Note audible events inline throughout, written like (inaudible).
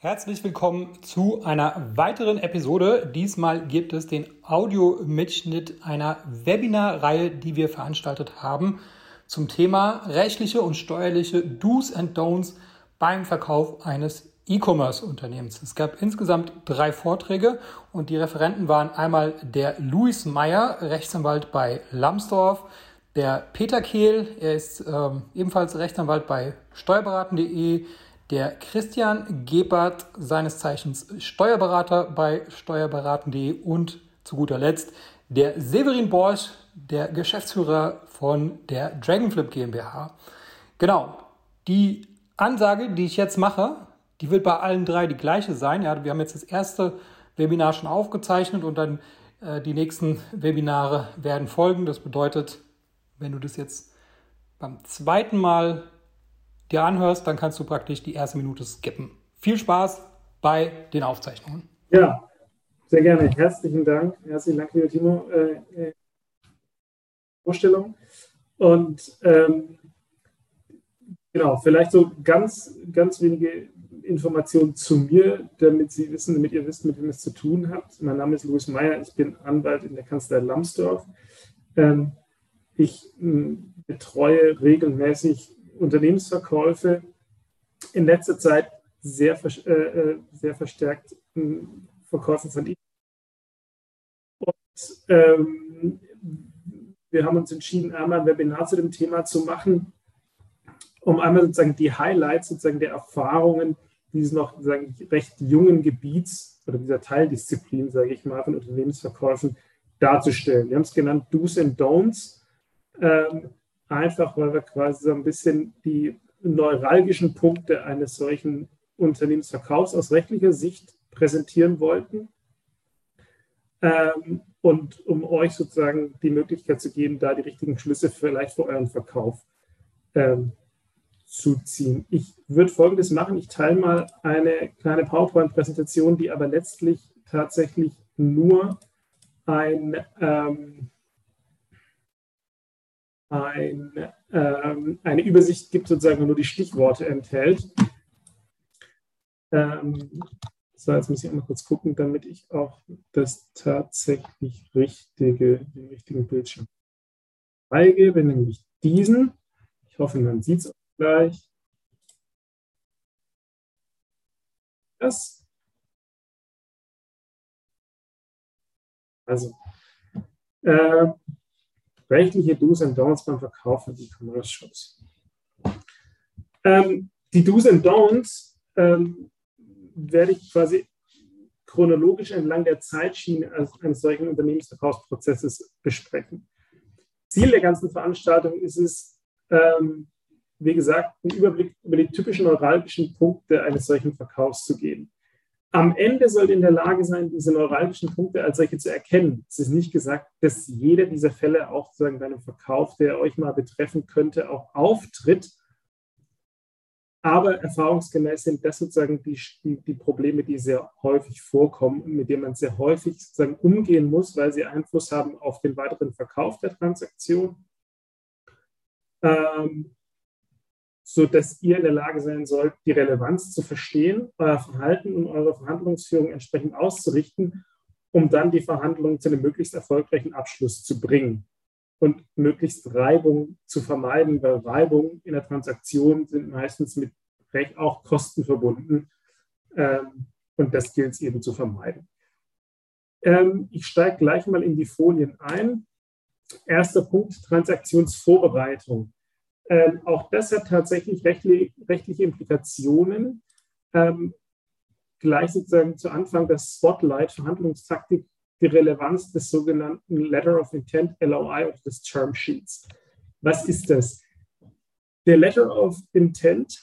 Herzlich willkommen zu einer weiteren Episode. Diesmal gibt es den Audiomitschnitt einer Webinarreihe, die wir veranstaltet haben zum Thema rechtliche und steuerliche Do's and Don'ts beim Verkauf eines E-Commerce-Unternehmens. Es gab insgesamt drei Vorträge und die Referenten waren einmal der Luis Meyer, Rechtsanwalt bei Lambsdorff, der Peter Kehl, er ist ähm, ebenfalls Rechtsanwalt bei steuerberaten.de, der Christian Gebert, seines Zeichens Steuerberater bei steuerberaten.de und zu guter Letzt der Severin Borsch, der Geschäftsführer von der Dragonflip GmbH. Genau, die Ansage, die ich jetzt mache, die wird bei allen drei die gleiche sein. Ja, wir haben jetzt das erste Webinar schon aufgezeichnet und dann äh, die nächsten Webinare werden folgen. Das bedeutet, wenn du das jetzt beim zweiten Mal dir anhörst, dann kannst du praktisch die erste Minute skippen. Viel Spaß bei den Aufzeichnungen. Ja, sehr gerne. Herzlichen Dank. Herzlichen Dank, lieber Timo. Äh, äh, Vorstellung. Und ähm, genau, vielleicht so ganz, ganz wenige Informationen zu mir, damit Sie wissen, damit ihr wisst, mit wem es zu tun habt. Mein Name ist Louis Meyer, ich bin Anwalt in der Kanzlei Lambsdorff. Ähm, ich betreue regelmäßig Unternehmensverkäufe in letzter Zeit sehr, äh, äh, sehr verstärkt hm, Verkäufe von e Und ähm, wir haben uns entschieden, einmal ein Webinar zu dem Thema zu machen, um einmal sozusagen die Highlights sozusagen der Erfahrungen dieses noch sozusagen recht jungen Gebiets oder dieser Teildisziplin, sage ich mal, von Unternehmensverkäufen darzustellen. Wir haben es genannt Do's and Don'ts. Ähm, einfach weil wir quasi so ein bisschen die neuralgischen Punkte eines solchen Unternehmensverkaufs aus rechtlicher Sicht präsentieren wollten. Ähm, und um euch sozusagen die Möglichkeit zu geben, da die richtigen Schlüsse vielleicht für euren Verkauf ähm, zu ziehen. Ich würde Folgendes machen. Ich teile mal eine kleine PowerPoint-Präsentation, die aber letztlich tatsächlich nur ein, ähm, ein, ähm, eine Übersicht gibt, sozusagen nur die Stichworte enthält. Ähm, so, jetzt muss ich einmal kurz gucken, damit ich auch das tatsächlich richtige, den richtigen Bildschirm freigebe, nämlich diesen. Ich hoffe, man sieht es gleich. Das. Also, äh, rechtliche Do's and Don'ts beim Verkauf von E-Commerce-Shops. Ähm, die Do's and Don'ts ähm, werde ich quasi chronologisch entlang der Zeitschiene eines solchen Unternehmensverkaufsprozesses besprechen. Ziel der ganzen Veranstaltung ist es, ähm, wie gesagt, einen Überblick über die typischen neuralgischen Punkte eines solchen Verkaufs zu geben. Am Ende sollte in der Lage sein, diese neuralgischen Punkte als solche zu erkennen. Es ist nicht gesagt, dass jeder dieser Fälle auch sozusagen bei einem Verkauf, der euch mal betreffen könnte, auch auftritt. Aber erfahrungsgemäß sind das sozusagen die, die, die Probleme, die sehr häufig vorkommen und mit denen man sehr häufig sozusagen umgehen muss, weil sie Einfluss haben auf den weiteren Verkauf der Transaktion. Ähm, so dass ihr in der Lage sein sollt, die Relevanz zu verstehen, euer Verhalten und eure Verhandlungsführung entsprechend auszurichten, um dann die Verhandlungen zu einem möglichst erfolgreichen Abschluss zu bringen und möglichst Reibung zu vermeiden, weil Reibung in der Transaktion sind meistens mit Recht auch Kosten verbunden ähm, und das gilt es eben zu vermeiden. Ähm, ich steige gleich mal in die Folien ein. Erster Punkt, Transaktionsvorbereitung. Ähm, auch das hat tatsächlich rechtliche, rechtliche Implikationen. Ähm, gleich sozusagen zu Anfang das Spotlight, Verhandlungstaktik, die Relevanz des sogenannten Letter of Intent, LOI, oder des Term Sheets. Was ist das? Der Letter of Intent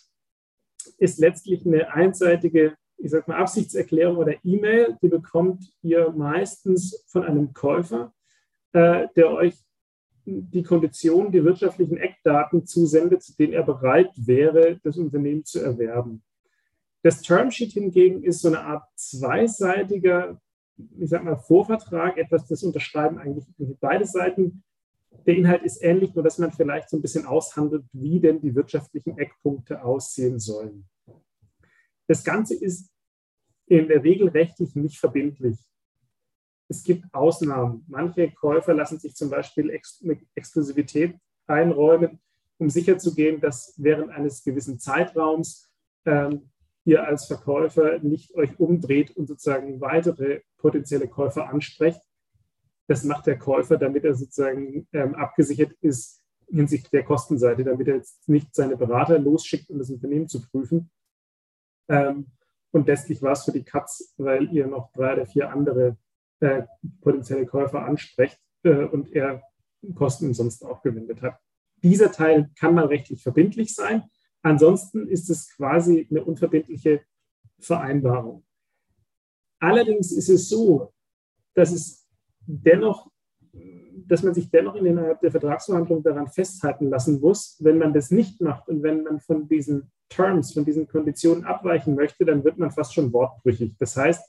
ist letztlich eine einseitige, ich sag mal, Absichtserklärung oder E-Mail, die bekommt ihr meistens von einem Käufer, äh, der euch die Konditionen, die wirtschaftlichen Eckdaten zusendet, zu denen er bereit wäre, das Unternehmen zu erwerben. Das Termsheet hingegen ist so eine Art zweiseitiger, ich sag mal, Vorvertrag, etwas, das unterschreiben eigentlich beide Seiten. Der Inhalt ist ähnlich, nur dass man vielleicht so ein bisschen aushandelt, wie denn die wirtschaftlichen Eckpunkte aussehen sollen. Das Ganze ist in der Regel rechtlich nicht verbindlich. Es gibt Ausnahmen. Manche Käufer lassen sich zum Beispiel Ex Exklusivität einräumen, um sicherzugehen, dass während eines gewissen Zeitraums ähm, ihr als Verkäufer nicht euch umdreht und sozusagen weitere potenzielle Käufer ansprecht. Das macht der Käufer, damit er sozusagen ähm, abgesichert ist hinsichtlich der Kostenseite, damit er jetzt nicht seine Berater losschickt, um das Unternehmen zu prüfen. Ähm, und letztlich war es für die Katz, weil ihr noch drei oder vier andere äh, potenzielle Käufer ansprecht äh, und er Kosten umsonst aufgewendet hat. Dieser Teil kann mal rechtlich verbindlich sein. Ansonsten ist es quasi eine unverbindliche Vereinbarung. Allerdings ist es so, dass es dennoch, dass man sich dennoch innerhalb der Vertragsverhandlung daran festhalten lassen muss, wenn man das nicht macht und wenn man von diesen Terms, von diesen Konditionen abweichen möchte, dann wird man fast schon wortbrüchig. Das heißt,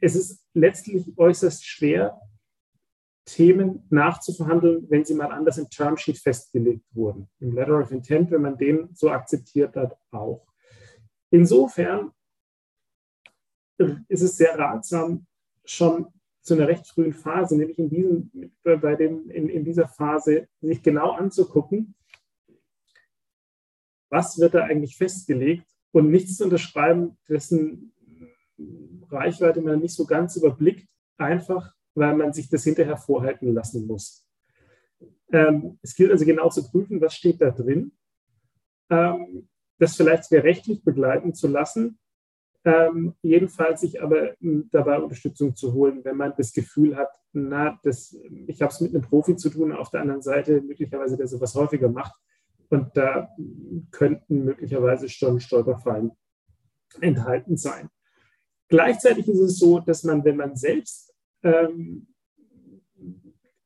es ist letztlich äußerst schwer, Themen nachzuverhandeln, wenn sie mal anders im Termsheet festgelegt wurden. Im Letter of Intent, wenn man den so akzeptiert hat, auch. Insofern ist es sehr ratsam, schon zu einer recht frühen Phase, nämlich in, diesem, bei dem, in, in dieser Phase, sich genau anzugucken, was wird da eigentlich festgelegt und nichts zu unterschreiben, dessen Reichweite man nicht so ganz überblickt, einfach weil man sich das hinterher vorhalten lassen muss. Ähm, es gilt also genau zu prüfen, was steht da drin, ähm, das vielleicht sehr rechtlich begleiten zu lassen, ähm, jedenfalls sich aber hm, dabei Unterstützung zu holen, wenn man das Gefühl hat, na, das, ich habe es mit einem Profi zu tun, auf der anderen Seite möglicherweise, der sowas häufiger macht und da könnten möglicherweise schon Stolperfallen enthalten sein. Gleichzeitig ist es so, dass man, wenn man selbst ähm,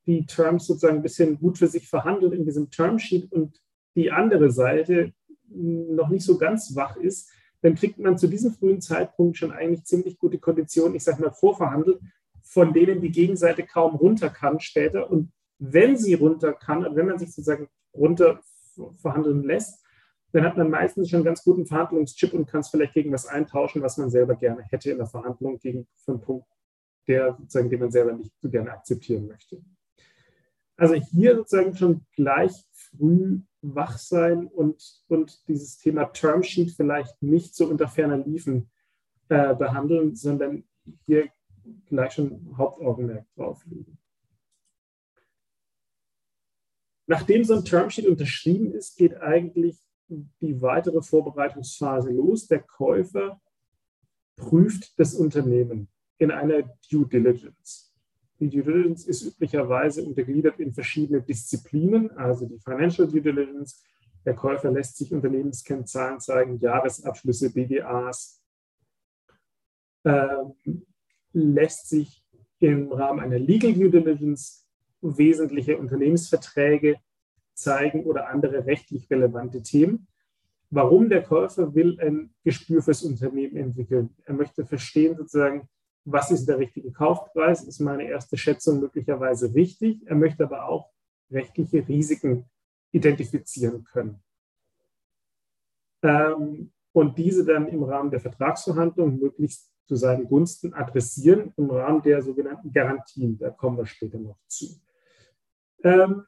die Terms sozusagen ein bisschen gut für sich verhandelt in diesem Termsheet und die andere Seite noch nicht so ganz wach ist, dann kriegt man zu diesem frühen Zeitpunkt schon eigentlich ziemlich gute Konditionen, ich sage mal vorverhandelt, von denen die Gegenseite kaum runter kann später. Und wenn sie runter kann, wenn man sich sozusagen runter verhandeln lässt, dann hat man meistens schon einen ganz guten Verhandlungschip und kann es vielleicht gegen was eintauschen, was man selber gerne hätte in der Verhandlung gegen einen Punkt, der sozusagen, den man selber nicht so gerne akzeptieren möchte. Also hier sozusagen schon gleich früh wach sein und, und dieses Thema Termsheet vielleicht nicht so unter ferner Liefen äh, behandeln, sondern hier gleich schon Hauptaugenmerk drauf legen. Nachdem so ein Termsheet unterschrieben ist, geht eigentlich die weitere Vorbereitungsphase los. Der Käufer prüft das Unternehmen in einer Due Diligence. Die Due Diligence ist üblicherweise untergliedert in verschiedene Disziplinen, also die Financial Due Diligence. Der Käufer lässt sich Unternehmenskennzahlen zeigen, Jahresabschlüsse, BDAs, ähm, lässt sich im Rahmen einer Legal Due Diligence wesentliche Unternehmensverträge zeigen oder andere rechtlich relevante Themen. Warum der Käufer will ein Gespür fürs Unternehmen entwickeln? Er möchte verstehen sozusagen, was ist der richtige Kaufpreis? Ist meine erste Schätzung möglicherweise richtig? Er möchte aber auch rechtliche Risiken identifizieren können. Ähm, und diese dann im Rahmen der Vertragsverhandlung möglichst zu seinen Gunsten adressieren, im Rahmen der sogenannten Garantien. Da kommen wir später noch zu. Ähm,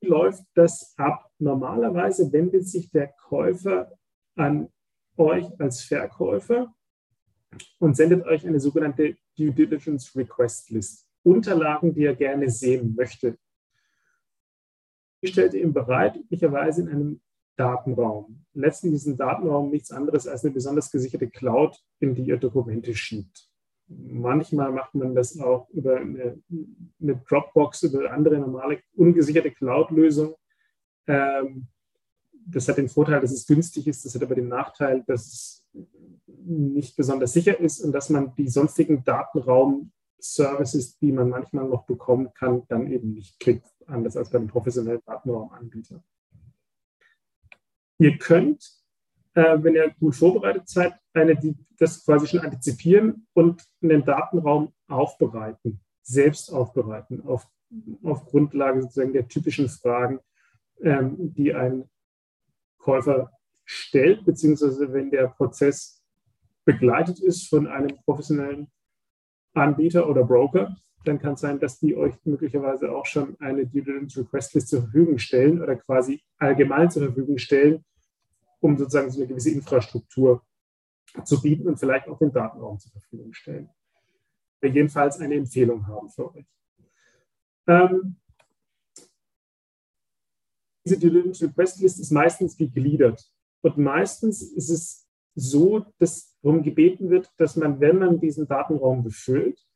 läuft das ab? Normalerweise wendet sich der Käufer an euch als Verkäufer und sendet euch eine sogenannte Due Diligence Request List. Unterlagen, die er gerne sehen möchte. Die stellt ihr ihm bereit, üblicherweise in einem Datenraum. Letztlich ist ein Datenraum nichts anderes als eine besonders gesicherte Cloud, in die ihr Dokumente schiebt. Manchmal macht man das auch über eine, eine Dropbox, über andere normale ungesicherte Cloud-Lösungen. Ähm, das hat den Vorteil, dass es günstig ist, das hat aber den Nachteil, dass es nicht besonders sicher ist und dass man die sonstigen Datenraum-Services, die man manchmal noch bekommen kann, dann eben nicht kriegt, anders als bei einem professionellen Datenraumanbieter. Ihr könnt äh, wenn ihr gut vorbereitet seid, eine, die das quasi schon antizipieren und einen Datenraum aufbereiten, selbst aufbereiten, auf, auf Grundlage sozusagen der typischen Fragen, ähm, die ein Käufer stellt, beziehungsweise wenn der Prozess begleitet ist von einem professionellen Anbieter oder Broker, dann kann es sein, dass die euch möglicherweise auch schon eine Due Diligence Request List zur Verfügung stellen oder quasi allgemein zur Verfügung stellen, um sozusagen so eine gewisse Infrastruktur zu bieten und vielleicht auch den Datenraum zur Verfügung stellen. Wir jedenfalls eine Empfehlung haben für euch. Ähm, diese Due Diligence Request List ist meistens gegliedert. Und meistens ist es so, dass darum gebeten wird, dass man, wenn man diesen Datenraum befüllt,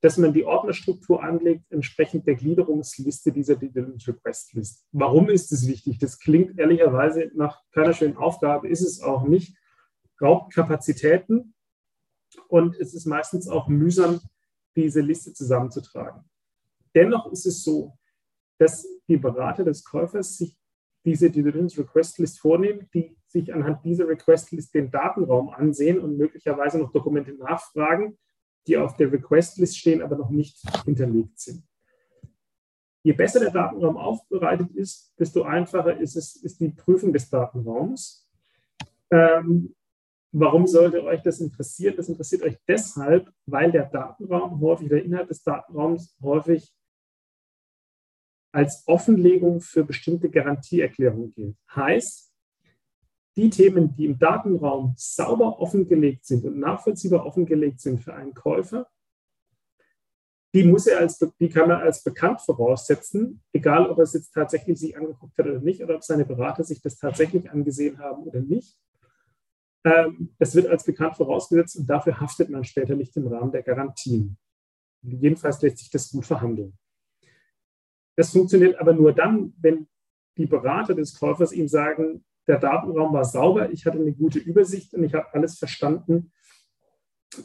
dass man die Ordnerstruktur anlegt, entsprechend der Gliederungsliste dieser Diligence Request List. Warum ist es wichtig? Das klingt ehrlicherweise nach keiner schönen Aufgabe, ist es auch nicht. Raubt Kapazitäten und es ist meistens auch mühsam, diese Liste zusammenzutragen. Dennoch ist es so, dass die Berater des Käufers sich diese Diligence Request List vornehmen, die sich anhand dieser Request List den Datenraum ansehen und möglicherweise noch Dokumente nachfragen, die auf der Request List stehen, aber noch nicht hinterlegt sind. Je besser der Datenraum aufbereitet ist, desto einfacher ist es, ist die Prüfung des Datenraums. Ähm, warum sollte euch das interessieren? Das interessiert euch deshalb, weil der Datenraum häufig, der Inhalt des Datenraums häufig als Offenlegung für bestimmte Garantieerklärungen gilt. Heißt, die Themen, die im Datenraum sauber offengelegt sind und nachvollziehbar offengelegt sind für einen Käufer, die muss er als, die kann er als bekannt voraussetzen, egal ob er es jetzt tatsächlich sich angeguckt hat oder nicht, oder ob seine Berater sich das tatsächlich angesehen haben oder nicht. Ähm, es wird als bekannt vorausgesetzt und dafür haftet man später nicht im Rahmen der Garantien. Jedenfalls lässt sich das gut verhandeln. Das funktioniert aber nur dann, wenn die Berater des Käufers ihm sagen, der Datenraum war sauber, ich hatte eine gute Übersicht und ich habe alles verstanden,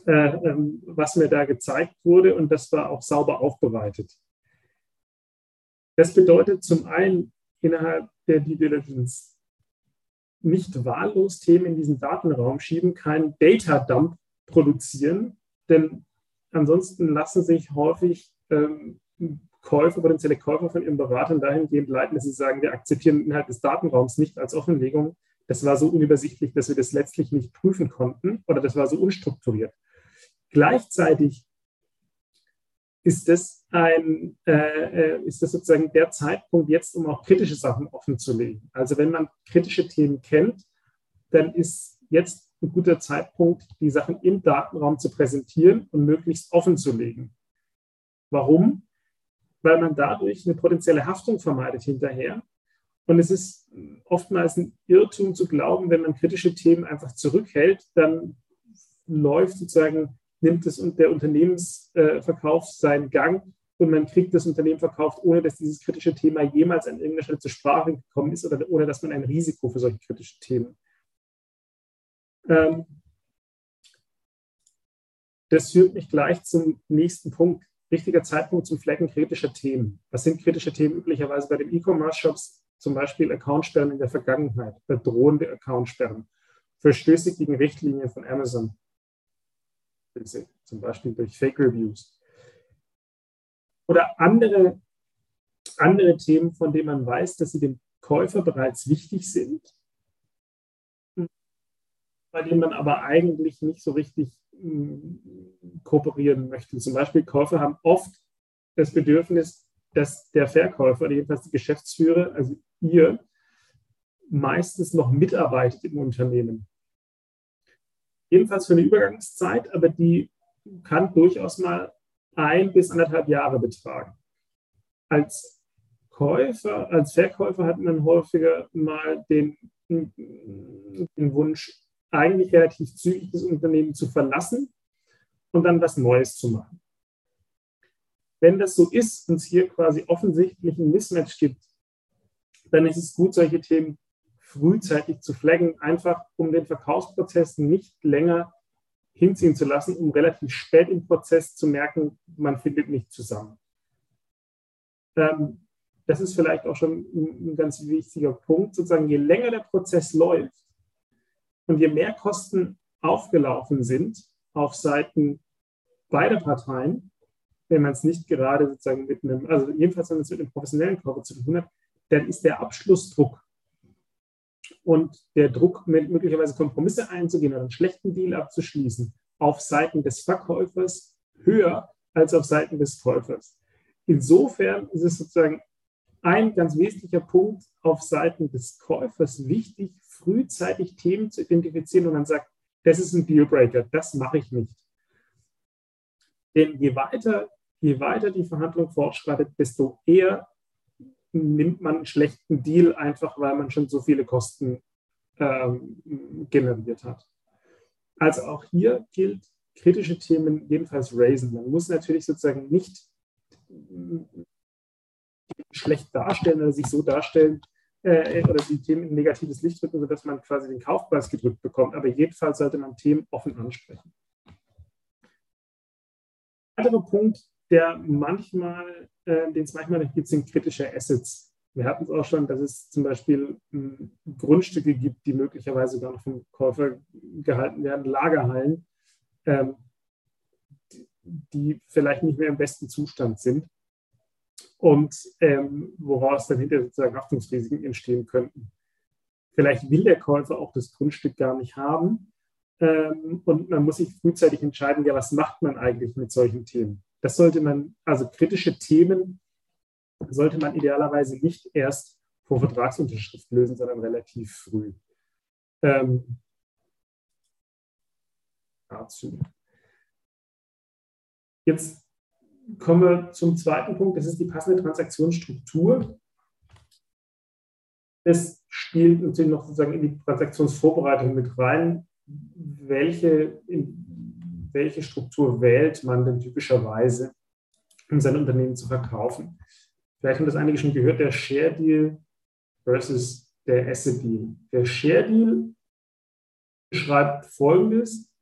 äh, ähm, was mir da gezeigt wurde und das war auch sauber aufbereitet. Das bedeutet zum einen innerhalb der Due Diligence nicht wahllos Themen in diesen Datenraum schieben, keinen Data Dump produzieren, denn ansonsten lassen sich häufig ähm, Käufer, potenzielle Käufer von ihren Beratern dahingehend leiten, dass sie sagen, wir akzeptieren den Inhalt des Datenraums nicht als Offenlegung. Das war so unübersichtlich, dass wir das letztlich nicht prüfen konnten oder das war so unstrukturiert. Gleichzeitig ist das, ein, äh, ist das sozusagen der Zeitpunkt jetzt, um auch kritische Sachen offen zu legen. Also wenn man kritische Themen kennt, dann ist jetzt ein guter Zeitpunkt, die Sachen im Datenraum zu präsentieren und möglichst offen zu legen. Warum? Weil man dadurch eine potenzielle Haftung vermeidet hinterher. Und es ist oftmals ein Irrtum zu glauben, wenn man kritische Themen einfach zurückhält, dann läuft sozusagen, nimmt es der Unternehmensverkauf seinen Gang und man kriegt das Unternehmen verkauft, ohne dass dieses kritische Thema jemals an irgendeiner Stelle zur Sprache gekommen ist oder ohne dass man ein Risiko für solche kritischen Themen. Ähm, das führt mich gleich zum nächsten Punkt richtiger Zeitpunkt zum Flecken kritischer Themen. Was sind kritische Themen üblicherweise bei den E-Commerce-Shops? Zum Beispiel Accountsperren in der Vergangenheit, bedrohende Accountsperren, Verstöße gegen Richtlinien von Amazon, zum Beispiel durch Fake Reviews. Oder andere, andere Themen, von denen man weiß, dass sie dem Käufer bereits wichtig sind, bei denen man aber eigentlich nicht so richtig kooperieren möchten. Zum Beispiel Käufer haben oft das Bedürfnis, dass der Verkäufer jedenfalls die Geschäftsführer, also ihr, meistens noch mitarbeitet im Unternehmen. Jedenfalls für eine Übergangszeit, aber die kann durchaus mal ein bis anderthalb Jahre betragen. Als Käufer, als Verkäufer hat man häufiger mal den, den Wunsch, eigentlich relativ zügig das Unternehmen zu verlassen und dann was Neues zu machen. Wenn das so ist und es hier quasi offensichtlich ein Mismatch gibt, dann ist es gut, solche Themen frühzeitig zu flaggen, einfach um den Verkaufsprozess nicht länger hinziehen zu lassen, um relativ spät im Prozess zu merken, man findet nicht zusammen. Ähm, das ist vielleicht auch schon ein ganz wichtiger Punkt, sozusagen, je länger der Prozess läuft, und je mehr Kosten aufgelaufen sind auf Seiten beider Parteien, wenn man es nicht gerade sozusagen mit einem, also jedenfalls wenn man es mit einem professionellen Körper zu tun hat, dann ist der Abschlussdruck und der Druck, möglicherweise Kompromisse einzugehen oder einen schlechten Deal abzuschließen, auf Seiten des Verkäufers höher als auf Seiten des Käufers. Insofern ist es sozusagen ein ganz wesentlicher Punkt auf Seiten des Käufers wichtig, frühzeitig Themen zu identifizieren und dann sagt, das ist ein Dealbreaker, das mache ich nicht. Denn je weiter, je weiter die Verhandlung fortschreitet, desto eher nimmt man einen schlechten Deal, einfach weil man schon so viele Kosten ähm, generiert hat. Also auch hier gilt, kritische Themen jedenfalls raisen. Man muss natürlich sozusagen nicht schlecht darstellen oder sich so darstellen äh, oder die Themen in negatives Licht rücken, sodass man quasi den Kaufpreis gedrückt bekommt. Aber jedenfalls sollte man Themen offen ansprechen. Ein weiterer Punkt, der manchmal, äh, den es manchmal gibt, sind kritische Assets. Wir hatten es auch schon, dass es zum Beispiel m, hm, Grundstücke gibt, die möglicherweise gar noch vom Käufer gehalten werden, Lagerhallen, ähm, die vielleicht nicht mehr im besten Zustand sind und ähm, woraus dann hinterher sozusagen Haftungsrisiken entstehen könnten. Vielleicht will der Käufer auch das Grundstück gar nicht haben ähm, und man muss sich frühzeitig entscheiden, ja, was macht man eigentlich mit solchen Themen? Das sollte man, also kritische Themen sollte man idealerweise nicht erst vor Vertragsunterschrift lösen, sondern relativ früh. Ähm, dazu. Jetzt kommen wir zum zweiten Punkt, das ist die passende Transaktionsstruktur. Es spielt natürlich noch sozusagen in die Transaktionsvorbereitung mit rein. Welche, welche Struktur wählt man denn typischerweise, um sein Unternehmen zu verkaufen? Vielleicht haben das einige schon gehört, der Share Deal versus der Asset Deal. Der Share Deal beschreibt Folgendes.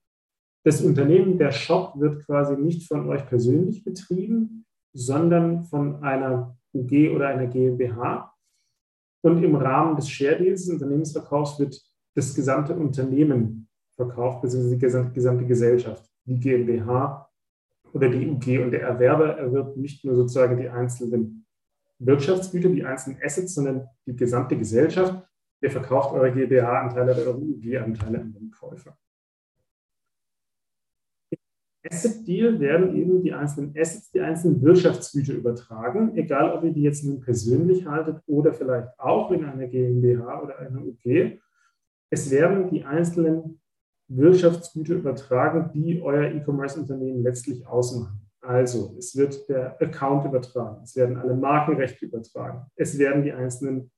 Das Unternehmen, der Shop wird quasi nicht von euch persönlich betrieben, sondern von einer UG oder einer GmbH. Und im Rahmen des Share Deals, des Unternehmensverkaufs, wird das gesamte Unternehmen verkauft, beziehungsweise die gesamte Gesellschaft die GmbH oder die UG. Und der Erwerber erwirbt nicht nur sozusagen die einzelnen Wirtschaftsgüter, die einzelnen Assets, sondern die gesamte Gesellschaft. Ihr verkauft eure GmbH-Anteile oder eure UG-Anteile an den Käufer. Asset Deal werden eben die einzelnen Assets, die einzelnen Wirtschaftsgüter übertragen, egal ob ihr die jetzt nun persönlich haltet oder vielleicht auch in einer GmbH oder einer UG. Es werden die einzelnen Wirtschaftsgüter übertragen, die euer E-Commerce-Unternehmen letztlich ausmachen. Also es wird der Account übertragen, es werden alle Markenrechte übertragen, es werden die einzelnen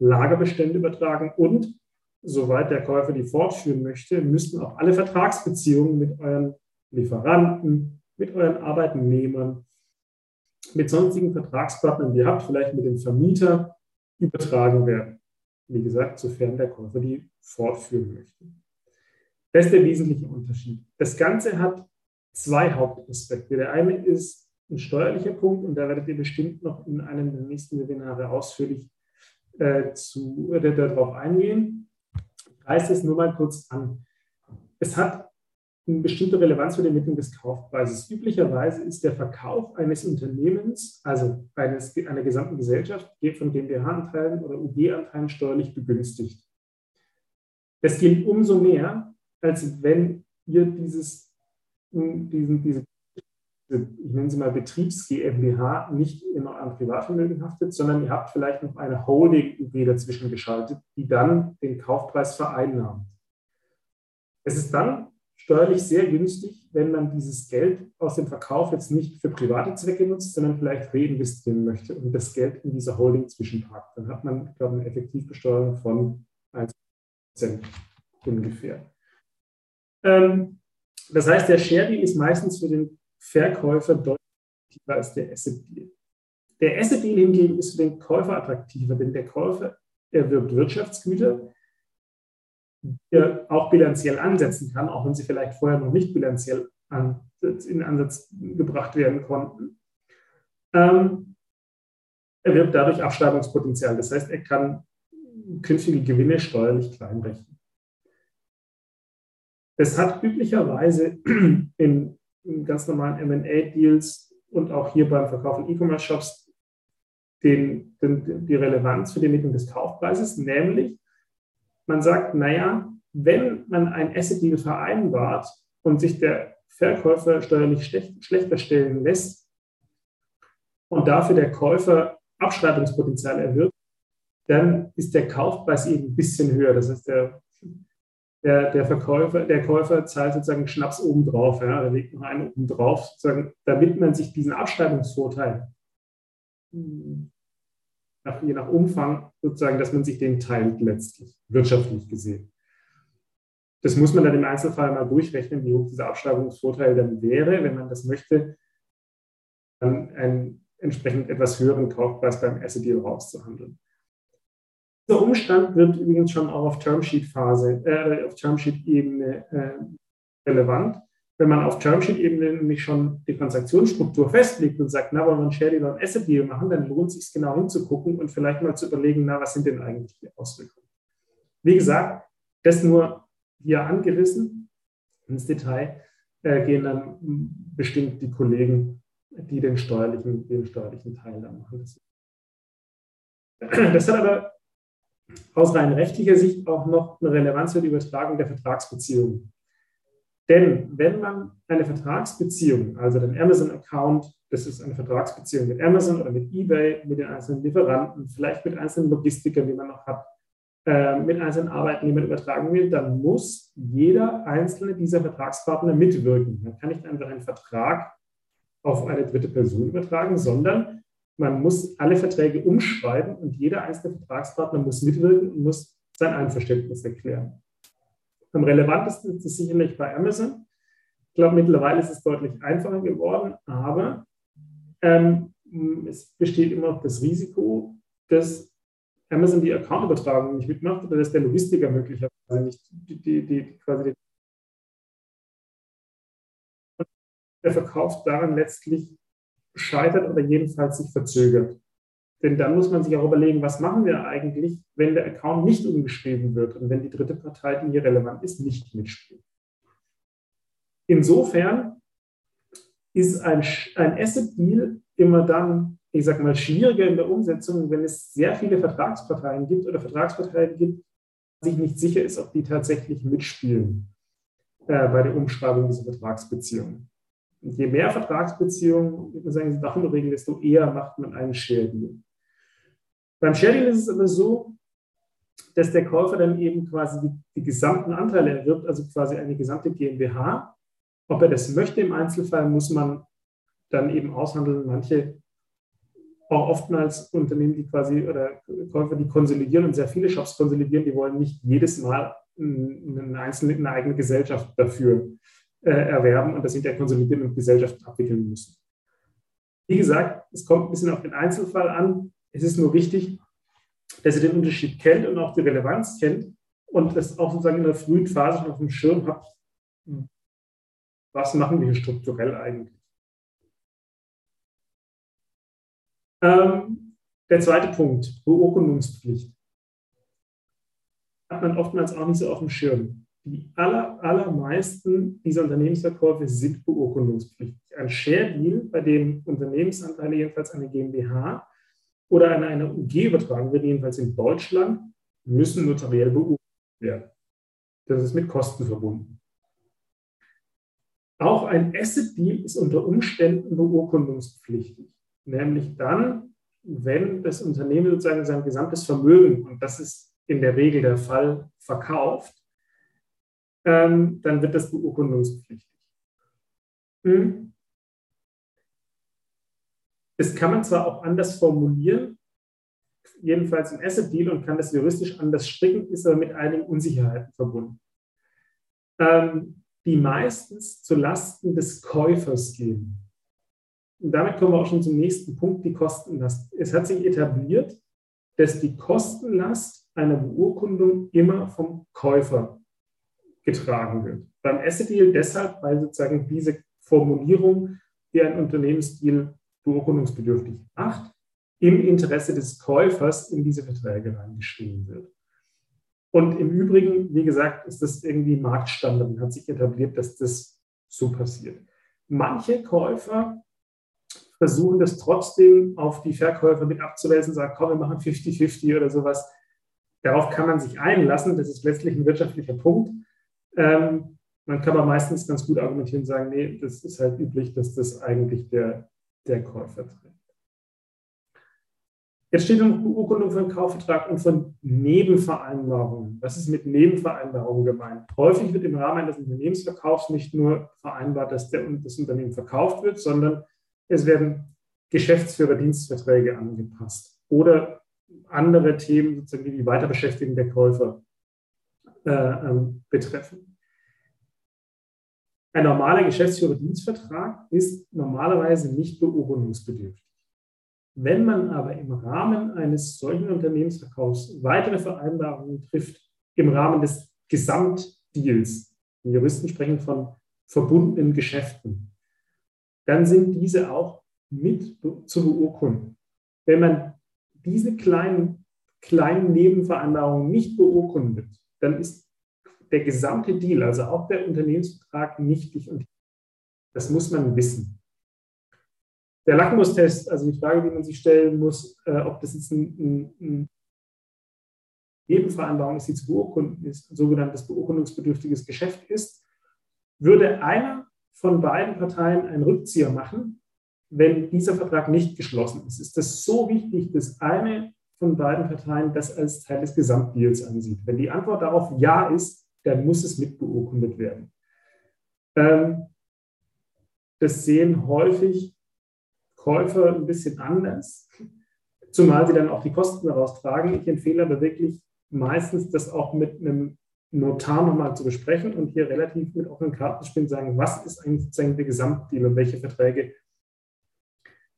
Lagerbestände übertragen und, soweit der Käufer die fortführen möchte, müssten auch alle Vertragsbeziehungen mit euren Lieferanten, mit euren Arbeitnehmern, mit sonstigen Vertragspartnern, die ihr habt, vielleicht mit dem Vermieter, übertragen werden. Wie gesagt, sofern der Käufer die fortführen möchte. Das ist der wesentliche Unterschied. Das Ganze hat zwei Hauptaspekte. Der eine ist ein steuerlicher Punkt und da werdet ihr bestimmt noch in einem der nächsten Webinare ausführlich äh, äh, darauf eingehen. Ich reiße es nur mal kurz an. Es hat eine bestimmte Relevanz für die Ermittlung des Kaufpreises. Üblicherweise ist der Verkauf eines Unternehmens, also eines, einer gesamten Gesellschaft, von GmbH-Anteilen oder UG-Anteilen steuerlich begünstigt. Das gilt umso mehr, als wenn ihr dieses, diesen, diese, ich nenne sie mal Betriebs GmbH, nicht in eurem Privatvermögen haftet, sondern ihr habt vielleicht noch eine Holding-UG dazwischen geschaltet, die dann den Kaufpreis vereinnahmt. Es ist dann steuerlich sehr günstig, wenn man dieses Geld aus dem Verkauf jetzt nicht für private Zwecke nutzt, sondern vielleicht reinvestieren möchte und das Geld in dieser Holding zwischenpackt. Dann hat man, glaube ich, eine Effektivbesteuerung von 1% ungefähr. Ähm, das heißt, der Share Deal ist meistens für den Verkäufer deutlich attraktiver als der Asset Deal. Der Asset Deal hingegen ist für den Käufer attraktiver, denn der Käufer erwirbt Wirtschaftsgüter, er auch bilanziell ansetzen kann, auch wenn sie vielleicht vorher noch nicht bilanziell an, in Ansatz gebracht werden konnten. Ähm, er wirbt dadurch Abschreibungspotenzial. Das heißt, er kann künftige Gewinne steuerlich kleinrechnen. Es hat üblicherweise (clears throat) in, in ganz normalen MA-Deals und auch hier beim Verkauf von E-Commerce-Shops den, den, die Relevanz für die Ermittlung des Kaufpreises, nämlich man sagt, naja, wenn man ein Asset Deal vereinbart und sich der Verkäufer steuerlich schlechter stellen lässt und dafür der Käufer Abschreibungspotenzial erwirbt, dann ist der Kaufpreis eben ein bisschen höher. Das heißt, der, der, der Verkäufer, der Käufer zahlt sozusagen Schnaps obendrauf, ja, er legt noch einen obendrauf, sozusagen, damit man sich diesen Abschreibungsvorteil nach, je nach Umfang sozusagen, dass man sich den teilt letztlich, wirtschaftlich gesehen. Das muss man dann im Einzelfall mal durchrechnen, wie hoch dieser Abschreibungsvorteil dann wäre, wenn man das möchte, dann einen entsprechend etwas höheren Kaufpreis beim Asset Deal rauszuhandeln. Dieser Umstand wird übrigens schon auch auf Termsheet-Phase, äh, auf Termsheet-Ebene äh, relevant wenn man auf Termsheet-Ebene nämlich schon die Transaktionsstruktur festlegt und sagt, na, wollen wir ein Share Deal und Asset Deal machen, dann lohnt es sich genau hinzugucken und vielleicht mal zu überlegen, na, was sind denn eigentlich die Auswirkungen? Wie gesagt, das nur hier angerissen. Ins Detail äh, gehen dann bestimmt die Kollegen, die den steuerlichen, den steuerlichen Teil dann machen. Das hat aber aus rein rechtlicher Sicht auch noch eine Relevanz für die Übertragung der Vertragsbeziehungen. Denn wenn man eine Vertragsbeziehung, also den Amazon-Account, das ist eine Vertragsbeziehung mit Amazon oder mit eBay, mit den einzelnen Lieferanten, vielleicht mit einzelnen Logistikern, die man noch hat, äh, mit einzelnen Arbeitnehmern übertragen will, dann muss jeder einzelne dieser Vertragspartner mitwirken. Man kann nicht einfach einen Vertrag auf eine dritte Person übertragen, sondern man muss alle Verträge umschreiben und jeder einzelne Vertragspartner muss mitwirken und muss sein Einverständnis erklären. Am relevantesten ist es sicherlich bei Amazon. Ich glaube, mittlerweile ist es deutlich einfacher geworden, aber ähm, es besteht immer noch das Risiko, dass Amazon die Accountübertragung nicht mitmacht oder dass der Logistiker möglicherweise nicht die, die, die quasi der Verkauf daran letztlich scheitert oder jedenfalls sich verzögert. Denn dann muss man sich auch überlegen, was machen wir eigentlich, wenn der Account nicht umgeschrieben wird und wenn die dritte Partei, die hier relevant ist, nicht mitspielt. Insofern ist ein, ein Asset-Deal immer dann, ich sage mal, schwieriger in der Umsetzung, wenn es sehr viele Vertragsparteien gibt oder Vertragsparteien gibt, sich nicht sicher ist, ob die tatsächlich mitspielen äh, bei der Umschreibung dieser Vertragsbeziehungen. Und je mehr Vertragsbeziehungen, würde man sagen, Sie davon regeln, desto eher macht man einen Share Deal. Beim Sharing ist es aber so, dass der Käufer dann eben quasi die, die, gesamten Anteile erwirbt, also quasi eine gesamte GmbH. Ob er das möchte im Einzelfall, muss man dann eben aushandeln. Manche, auch oftmals Unternehmen, die quasi oder Käufer, die konsolidieren und sehr viele Shops konsolidieren, die wollen nicht jedes Mal eine, einzelne, eine eigene Gesellschaft dafür äh, erwerben und das sind ja konsolidierende Gesellschaften abwickeln müssen. Wie gesagt, es kommt ein bisschen auf den Einzelfall an. Es ist nur wichtig, dass ihr den Unterschied kennt und auch die Relevanz kennt und das auch sozusagen in der frühen Phase schon auf dem Schirm habt, was machen wir hier strukturell eigentlich. Ähm, der zweite Punkt, Beurkundungspflicht. Hat man oftmals auch nicht so auf dem Schirm. Die aller, allermeisten dieser Unternehmensverkäufe sind beurkundungspflichtig. Ein Share Deal, bei dem Unternehmensanteile jedenfalls eine GmbH oder an eine UG übertragen wird, jedenfalls in Deutschland, müssen notariell beurkundet werden. Das ist mit Kosten verbunden. Auch ein Asset Deal ist unter Umständen beurkundungspflichtig, nämlich dann, wenn das Unternehmen sozusagen sein gesamtes Vermögen, und das ist in der Regel der Fall, verkauft, ähm, dann wird das beurkundungspflichtig. Hm. Das kann man zwar auch anders formulieren, jedenfalls im Asset Deal und kann das juristisch anders stricken, ist aber mit einigen Unsicherheiten verbunden, ähm, die meistens zu Lasten des Käufers gehen. Und damit kommen wir auch schon zum nächsten Punkt, die Kostenlast. Es hat sich etabliert, dass die Kostenlast einer Beurkundung immer vom Käufer getragen wird. Beim Asset Deal deshalb, weil sozusagen diese Formulierung, die ein Unternehmensdeal beurkundungsbedürftig macht, im Interesse des Käufers in diese Verträge reingeschrieben wird. Und im Übrigen, wie gesagt, ist das irgendwie Marktstandard und hat sich etabliert, dass das so passiert. Manche Käufer versuchen das trotzdem auf die Verkäufer mit abzuwälzen, sagen, komm, wir machen 50-50 oder sowas. Darauf kann man sich einlassen, das ist letztlich ein wirtschaftlicher Punkt. Ähm, man kann aber meistens ganz gut argumentieren und sagen, nee, das ist halt üblich, dass das eigentlich der, der Käufer trägt. Jetzt steht noch Beurkundung von Kaufvertrag und von Nebenvereinbarungen. Was ist mit Nebenvereinbarungen gemeint? Häufig wird im Rahmen eines Unternehmensverkaufs nicht nur vereinbart, dass der, das Unternehmen verkauft wird, sondern es werden Geschäftsführerdienstverträge angepasst oder andere Themen, sozusagen, die die Weiterbeschäftigung der Käufer äh, ähm, betreffen. Ein normaler Geschäftsführerdienstvertrag ist normalerweise nicht beurkundungsbedürftig. Wenn man aber im Rahmen eines solchen Unternehmensverkaufs weitere Vereinbarungen trifft, im Rahmen des Gesamtdeals, die Juristen sprechen von verbundenen Geschäften, dann sind diese auch mit zu beurkunden. Wenn man diese kleinen, kleinen Nebenvereinbarungen nicht beurkundet, dann ist der gesamte Deal, also auch der Unternehmensvertrag, nichtig und das muss man wissen der Lackmustest, also die Frage, die man sich stellen muss, äh, ob das jetzt ein, ein, ein Nebenvereinbarung ist, die zu beurkunden ist, ein sogenanntes beurkundungsbedürftiges Geschäft ist, würde einer von beiden Parteien einen Rückzieher machen, wenn dieser Vertrag nicht geschlossen ist. Ist das so wichtig, dass eine von beiden Parteien das als Teil des Gesamtdeals ansieht? Wenn die Antwort darauf Ja ist, dann muss es mitbeurkundet werden. Ähm, das sehen häufig Käufer ein bisschen anders, zumal sie dann auch die Kosten daraus tragen. Ich empfehle aber wirklich meistens, das auch mit einem Notar nochmal zu besprechen und hier relativ mit offenen Karten zu spielen, sagen, was ist eigentlich der Gesamtdeal und welche Verträge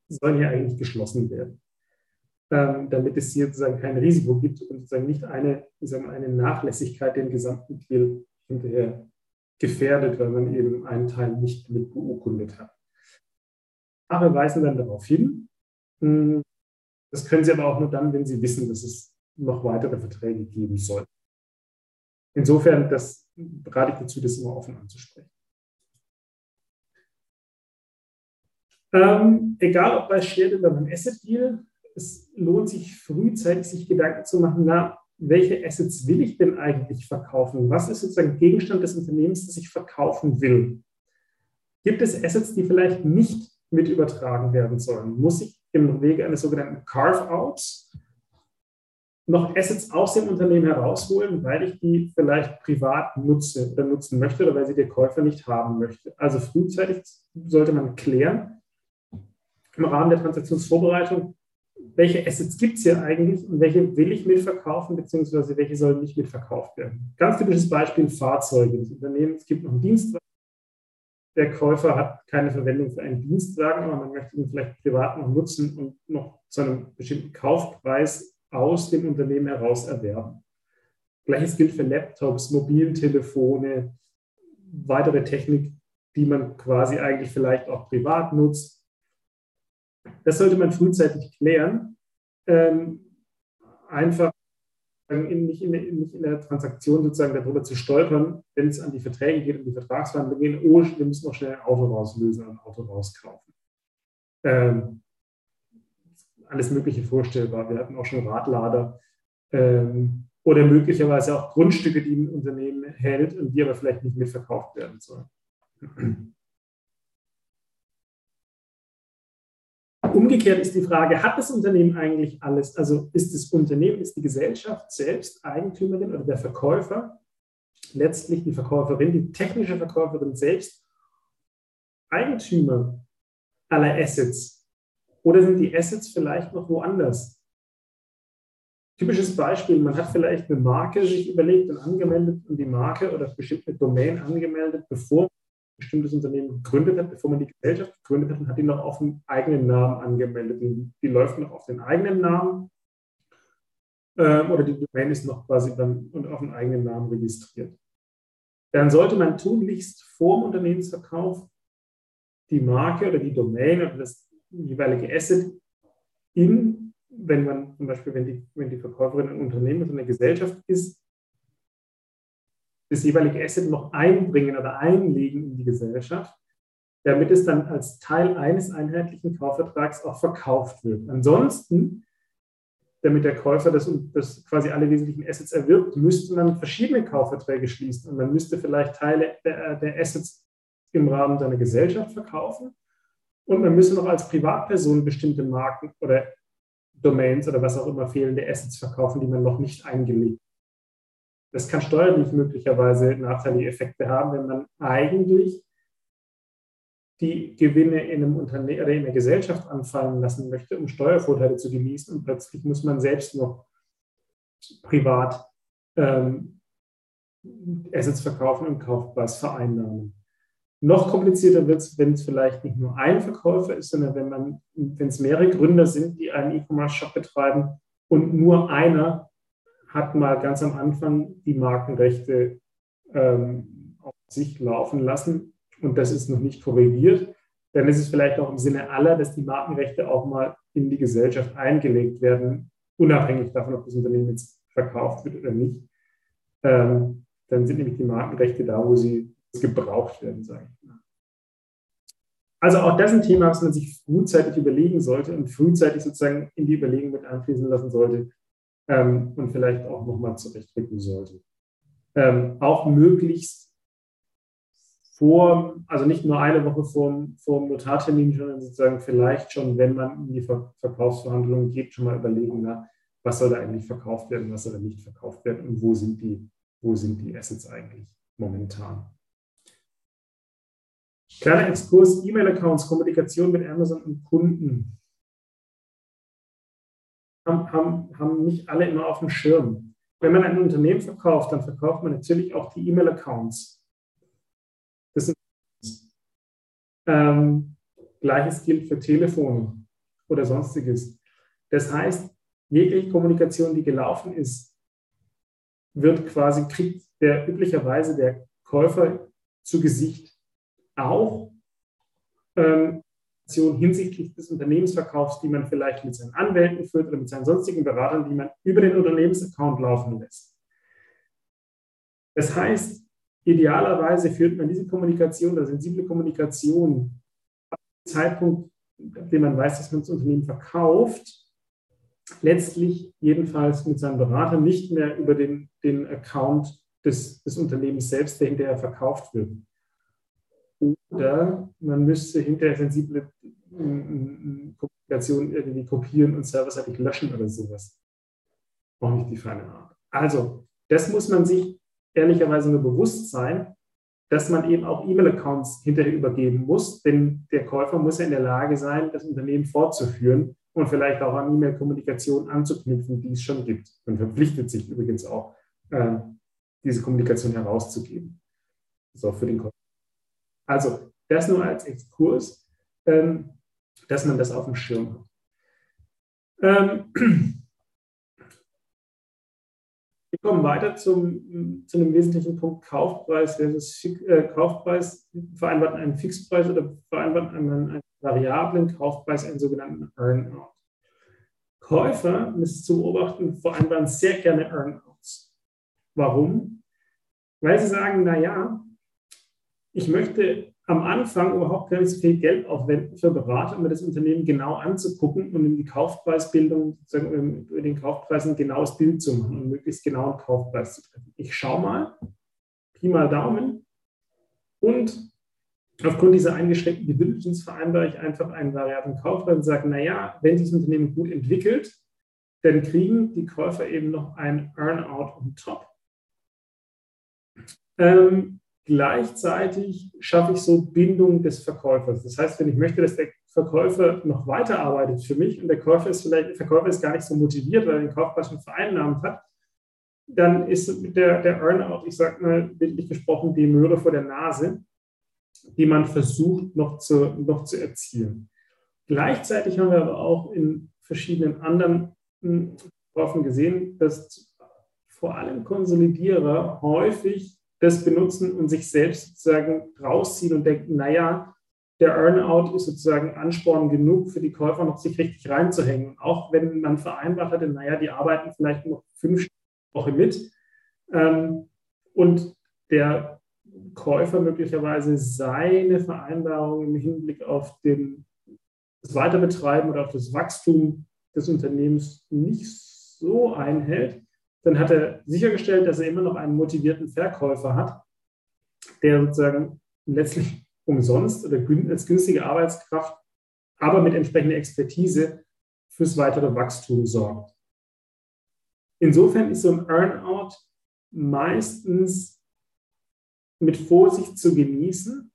sollen hier eigentlich geschlossen werden, damit es hier sozusagen kein Risiko gibt und sozusagen nicht eine, sagen, eine Nachlässigkeit den gesamten Deal hinterher gefährdet, weil man eben einen Teil nicht mit beurkundet hat. Sprache weisen dann darauf hin. Hm, das können Sie aber auch nur dann, wenn Sie wissen, dass es noch weitere Verträge geben soll. Insofern das rate ich dazu, das immer offen anzusprechen. Ähm, egal ob bei Shared oder beim Asset Deal, es lohnt sich frühzeitig, sich Gedanken zu machen, na, welche Assets will ich denn eigentlich verkaufen? Was ist sozusagen Gegenstand des Unternehmens, das ich verkaufen will? Gibt es Assets, die vielleicht nicht mit übertragen werden sollen, muss ich im Wege eines sogenannten Carve-outs noch Assets aus dem Unternehmen herausholen, weil ich die vielleicht privat nutze oder nutzen möchte oder weil sie der Käufer nicht haben möchte. Also frühzeitig sollte man klären, im Rahmen der Transaktionsvorbereitung, welche Assets gibt es hier eigentlich und welche will ich mitverkaufen, beziehungsweise welche sollen nicht mitverkauft werden. Ganz typisches Beispiel Fahrzeuge. Das Unternehmen, es gibt noch einen Dienstwagen, der Käufer hat keine Verwendung für einen Dienstwagen, aber man möchte ihn vielleicht privat noch nutzen und noch zu einem bestimmten Kaufpreis aus dem Unternehmen heraus erwerben. Gleiches gilt für Laptops, Mobiltelefone, weitere Technik, die man quasi eigentlich vielleicht auch privat nutzt. Das sollte man frühzeitig klären. Ähm, einfach in, nicht, in, nicht in der Transaktion sozusagen darüber zu stolpern, wenn es an die Verträge geht und die Vertragsverhandlungen gehen, oh, wir müssen noch schnell ein Auto rauslösen und ein Auto rauskaufen. Ähm, alles Mögliche vorstellbar. Wir hatten auch schon Radlader ähm, oder möglicherweise auch Grundstücke, die ein Unternehmen hält und die aber vielleicht nicht mitverkauft werden sollen. Umgekehrt ist die Frage, hat das Unternehmen eigentlich alles? Also ist das Unternehmen, ist die Gesellschaft selbst Eigentümerin oder der Verkäufer, letztlich die Verkäuferin, die technische Verkäuferin selbst Eigentümer aller Assets? Oder sind die Assets vielleicht noch woanders? Typisches Beispiel, man hat vielleicht eine Marke sich überlegt und angemeldet und die Marke oder bestimmte Domain angemeldet, bevor bestimmtes Unternehmen gegründet hat, bevor man die Gesellschaft gegründet hat, und hat die noch auf den eigenen Namen angemeldet. Die, die läuft noch auf den eigenen Namen ähm, oder die Domain ist noch quasi dann und auf den eigenen Namen registriert. Dann sollte man tunlichst vor dem Unternehmensverkauf die Marke oder die Domain oder das jeweilige Asset in, wenn man zum Beispiel, wenn die, wenn die Verkäuferin ein Unternehmen oder eine Gesellschaft ist, das jeweilige Asset noch einbringen oder einlegen in die Gesellschaft, damit es dann als Teil eines einheitlichen Kaufvertrags auch verkauft wird. Ansonsten damit der Käufer das, das quasi alle wesentlichen Assets erwirbt, müsste man verschiedene Kaufverträge schließen und man müsste vielleicht Teile der, der Assets im Rahmen seiner Gesellschaft verkaufen und man müsste noch als Privatperson bestimmte Marken oder Domains oder was auch immer fehlende Assets verkaufen, die man noch nicht eingelegt. Das kann steuerlich möglicherweise nachteilige Effekte haben, wenn man eigentlich die Gewinne in einem Unternehmen oder in der Gesellschaft anfallen lassen möchte, um Steuervorteile zu genießen. Und plötzlich muss man selbst noch privat ähm, Assets verkaufen und Kaufpreis vereinnahmen. Noch komplizierter wird es, wenn es vielleicht nicht nur ein Verkäufer ist, sondern wenn man, wenn es mehrere Gründer sind, die einen E-Commerce-Shop betreiben und nur einer hat mal ganz am Anfang die Markenrechte ähm, auf sich laufen lassen und das ist noch nicht korrigiert, dann ist es vielleicht auch im Sinne aller, dass die Markenrechte auch mal in die Gesellschaft eingelegt werden, unabhängig davon, ob das Unternehmen jetzt verkauft wird oder nicht. Ähm, dann sind nämlich die Markenrechte da, wo sie gebraucht werden, sage ich mal. Also auch das ist ein Thema, was man sich frühzeitig überlegen sollte und frühzeitig sozusagen in die Überlegung mit einfließen lassen sollte ähm, und vielleicht auch nochmal zurechtrücken sollte. Ähm, auch möglichst vor, also nicht nur eine Woche vor, vor dem Notartermin, sondern sozusagen vielleicht schon, wenn man in die Ver Verkaufsverhandlungen geht, schon mal überlegen, na, was soll da eigentlich verkauft werden, was soll da nicht verkauft werden und wo sind die, wo sind die Assets eigentlich momentan. Kleiner Exkurs, E-Mail-Accounts, Kommunikation mit Amazon und Kunden haben, haben, haben nicht alle immer auf dem Schirm. Wenn man ein Unternehmen verkauft, dann verkauft man natürlich auch die E-Mail-Accounts das sind, ähm, Gleiches gilt für Telefone oder sonstiges. Das heißt, jegliche Kommunikation, die gelaufen ist, wird quasi, kriegt der üblicherweise der Käufer zu Gesicht auch ähm, hinsichtlich des Unternehmensverkaufs, die man vielleicht mit seinen Anwälten führt oder mit seinen sonstigen Beratern, die man über den Unternehmensaccount laufen lässt. Das heißt, Idealerweise führt man diese Kommunikation, oder sensible Kommunikation, ab dem Zeitpunkt, ab dem man weiß, dass man das Unternehmen verkauft, letztlich jedenfalls mit seinem Berater nicht mehr über den, den Account des, des Unternehmens selbst, der hinterher verkauft wird. Oder man müsste hinterher sensible Kommunikation irgendwie kopieren und serverseitig löschen oder sowas. Auch nicht die feine Art. Also, das muss man sich ehrlicherweise nur bewusst sein, dass man eben auch E-Mail-Accounts hinterher übergeben muss, denn der Käufer muss ja in der Lage sein, das Unternehmen fortzuführen und vielleicht auch an E-Mail-Kommunikation anzuknüpfen, die es schon gibt. Man verpflichtet sich übrigens auch, äh, diese Kommunikation herauszugeben. Das ist auch für den Käufer. Also, das nur als Exkurs, ähm, dass man das auf dem Schirm hat. Ähm, (clears throat) wir kommen weiter zum, zu einem wesentlichen Punkt Kaufpreis versus äh, Kaufpreis. Vereinbart einen Fixpreis oder vereinbart einen, einen variablen Kaufpreis, einen sogenannten Earnout. Käufer, um es zu beobachten, vereinbaren sehr gerne Earnouts. Warum? Weil sie sagen, naja, ich möchte am Anfang überhaupt gar nicht so viel Geld aufwenden für Berater, um mir das Unternehmen genau anzugucken und in die Kaufpreisbildung, sozusagen über den Kaufpreis ein genaues Bild zu machen und möglichst genauen Kaufpreis zu treffen. Ich schaue mal, Pi mal Daumen und aufgrund dieser eingeschränkten Due vereinbare ich einfach einen variablen Kaufpreis und sage, naja, wenn sich das Unternehmen gut entwickelt, dann kriegen die Käufer eben noch ein Earnout on top. Ähm, Gleichzeitig schaffe ich so Bindung des Verkäufers. Das heißt, wenn ich möchte, dass der Verkäufer noch weiterarbeitet für mich und der Käufer ist vielleicht, Verkäufer ist gar nicht so motiviert, weil er den Kaufpreis schon vereinnahmt hat, dann ist der, der Earnout, ich sage mal bildlich gesprochen, die Möhre vor der Nase, die man versucht noch zu, noch zu erzielen. Gleichzeitig haben wir aber auch in verschiedenen anderen Kaufen gesehen, dass vor allem Konsolidierer häufig das benutzen und sich selbst sozusagen rausziehen und denken, naja, der Earnout ist sozusagen Ansporn genug für die Käufer, noch sich richtig reinzuhängen. Auch wenn man vereinbart hatte, naja, die arbeiten vielleicht noch fünf Wochen mit ähm, und der Käufer möglicherweise seine Vereinbarung im Hinblick auf den, das Weiterbetreiben oder auf das Wachstum des Unternehmens nicht so einhält, dann hat er sichergestellt, dass er immer noch einen motivierten Verkäufer hat, der sozusagen letztlich umsonst oder als günstige Arbeitskraft, aber mit entsprechender Expertise fürs weitere Wachstum sorgt. Insofern ist so ein Earnout meistens mit Vorsicht zu genießen.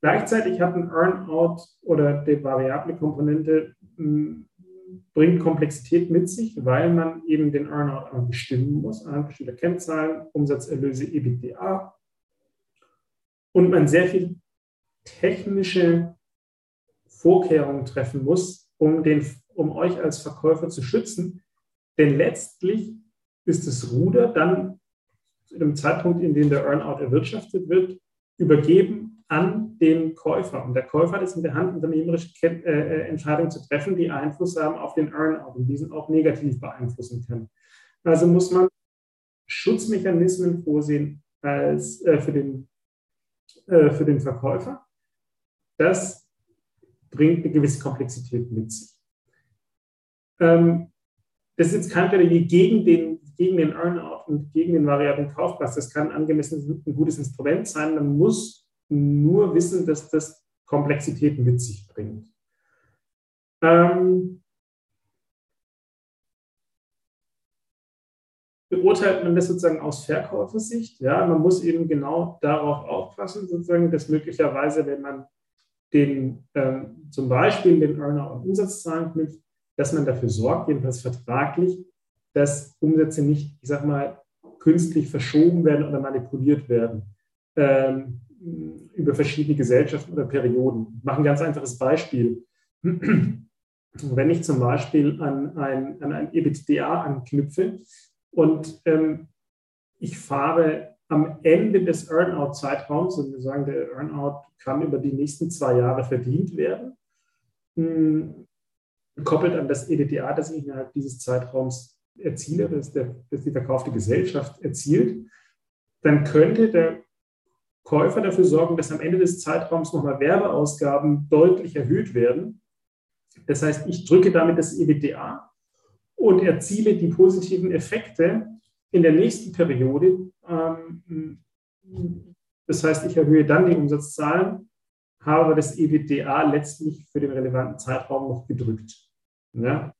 Gleichzeitig hat ein Earnout oder die variable Komponente hm, bringt Komplexität mit sich, weil man eben den Earnout bestimmen muss anhand bestimmter Kennzahlen, Umsatzerlöse, EBITDA und man sehr viel technische Vorkehrungen treffen muss, um, den, um euch als Verkäufer zu schützen. Denn letztlich ist das Ruder dann zu dem Zeitpunkt, in dem der Earnout erwirtschaftet wird, übergeben an den Käufer. Und der Käufer hat es in der Hand, unternehmerische äh, äh, Entscheidungen zu treffen, die Einfluss haben auf den Earnout und diesen auch negativ beeinflussen können. Also muss man Schutzmechanismen vorsehen als, äh, für, den, äh, für den Verkäufer. Das bringt eine gewisse Komplexität mit sich. Ähm, das ist jetzt kein Plädoyer gegen den, gegen den Earnout und gegen den variablen Kaufpreis. Das kann angemessen ein gutes Instrument sein. Man muss nur wissen, dass das Komplexität mit sich bringt. Ähm, beurteilt man das sozusagen aus Verkäufersicht? Ja, man muss eben genau darauf aufpassen, sozusagen, dass möglicherweise, wenn man den, ähm, zum Beispiel den Earner und Umsatzzahlen knüpft, dass man dafür sorgt, jedenfalls vertraglich, dass Umsätze nicht, ich sag mal, künstlich verschoben werden oder manipuliert werden ähm, über verschiedene Gesellschaften oder Perioden. Ich mache ein ganz einfaches Beispiel. (clears throat) Wenn ich zum Beispiel an ein, an ein EBITDA anknüpfe und ähm, ich fahre am Ende des Earnout-Zeitraums, und wir sagen, der Earnout kann über die nächsten zwei Jahre verdient werden, gekoppelt an das EDTA, das ich innerhalb dieses Zeitraums erziele, das, der, das die verkaufte Gesellschaft erzielt, dann könnte der Käufer dafür sorgen, dass am Ende des Zeitraums nochmal Werbeausgaben deutlich erhöht werden. Das heißt, ich drücke damit das EBTA und erziele die positiven Effekte in der nächsten Periode. Ähm, das heißt, ich erhöhe dann die Umsatzzahlen, habe das EBTA letztlich für den relevanten Zeitraum noch gedrückt. Ja.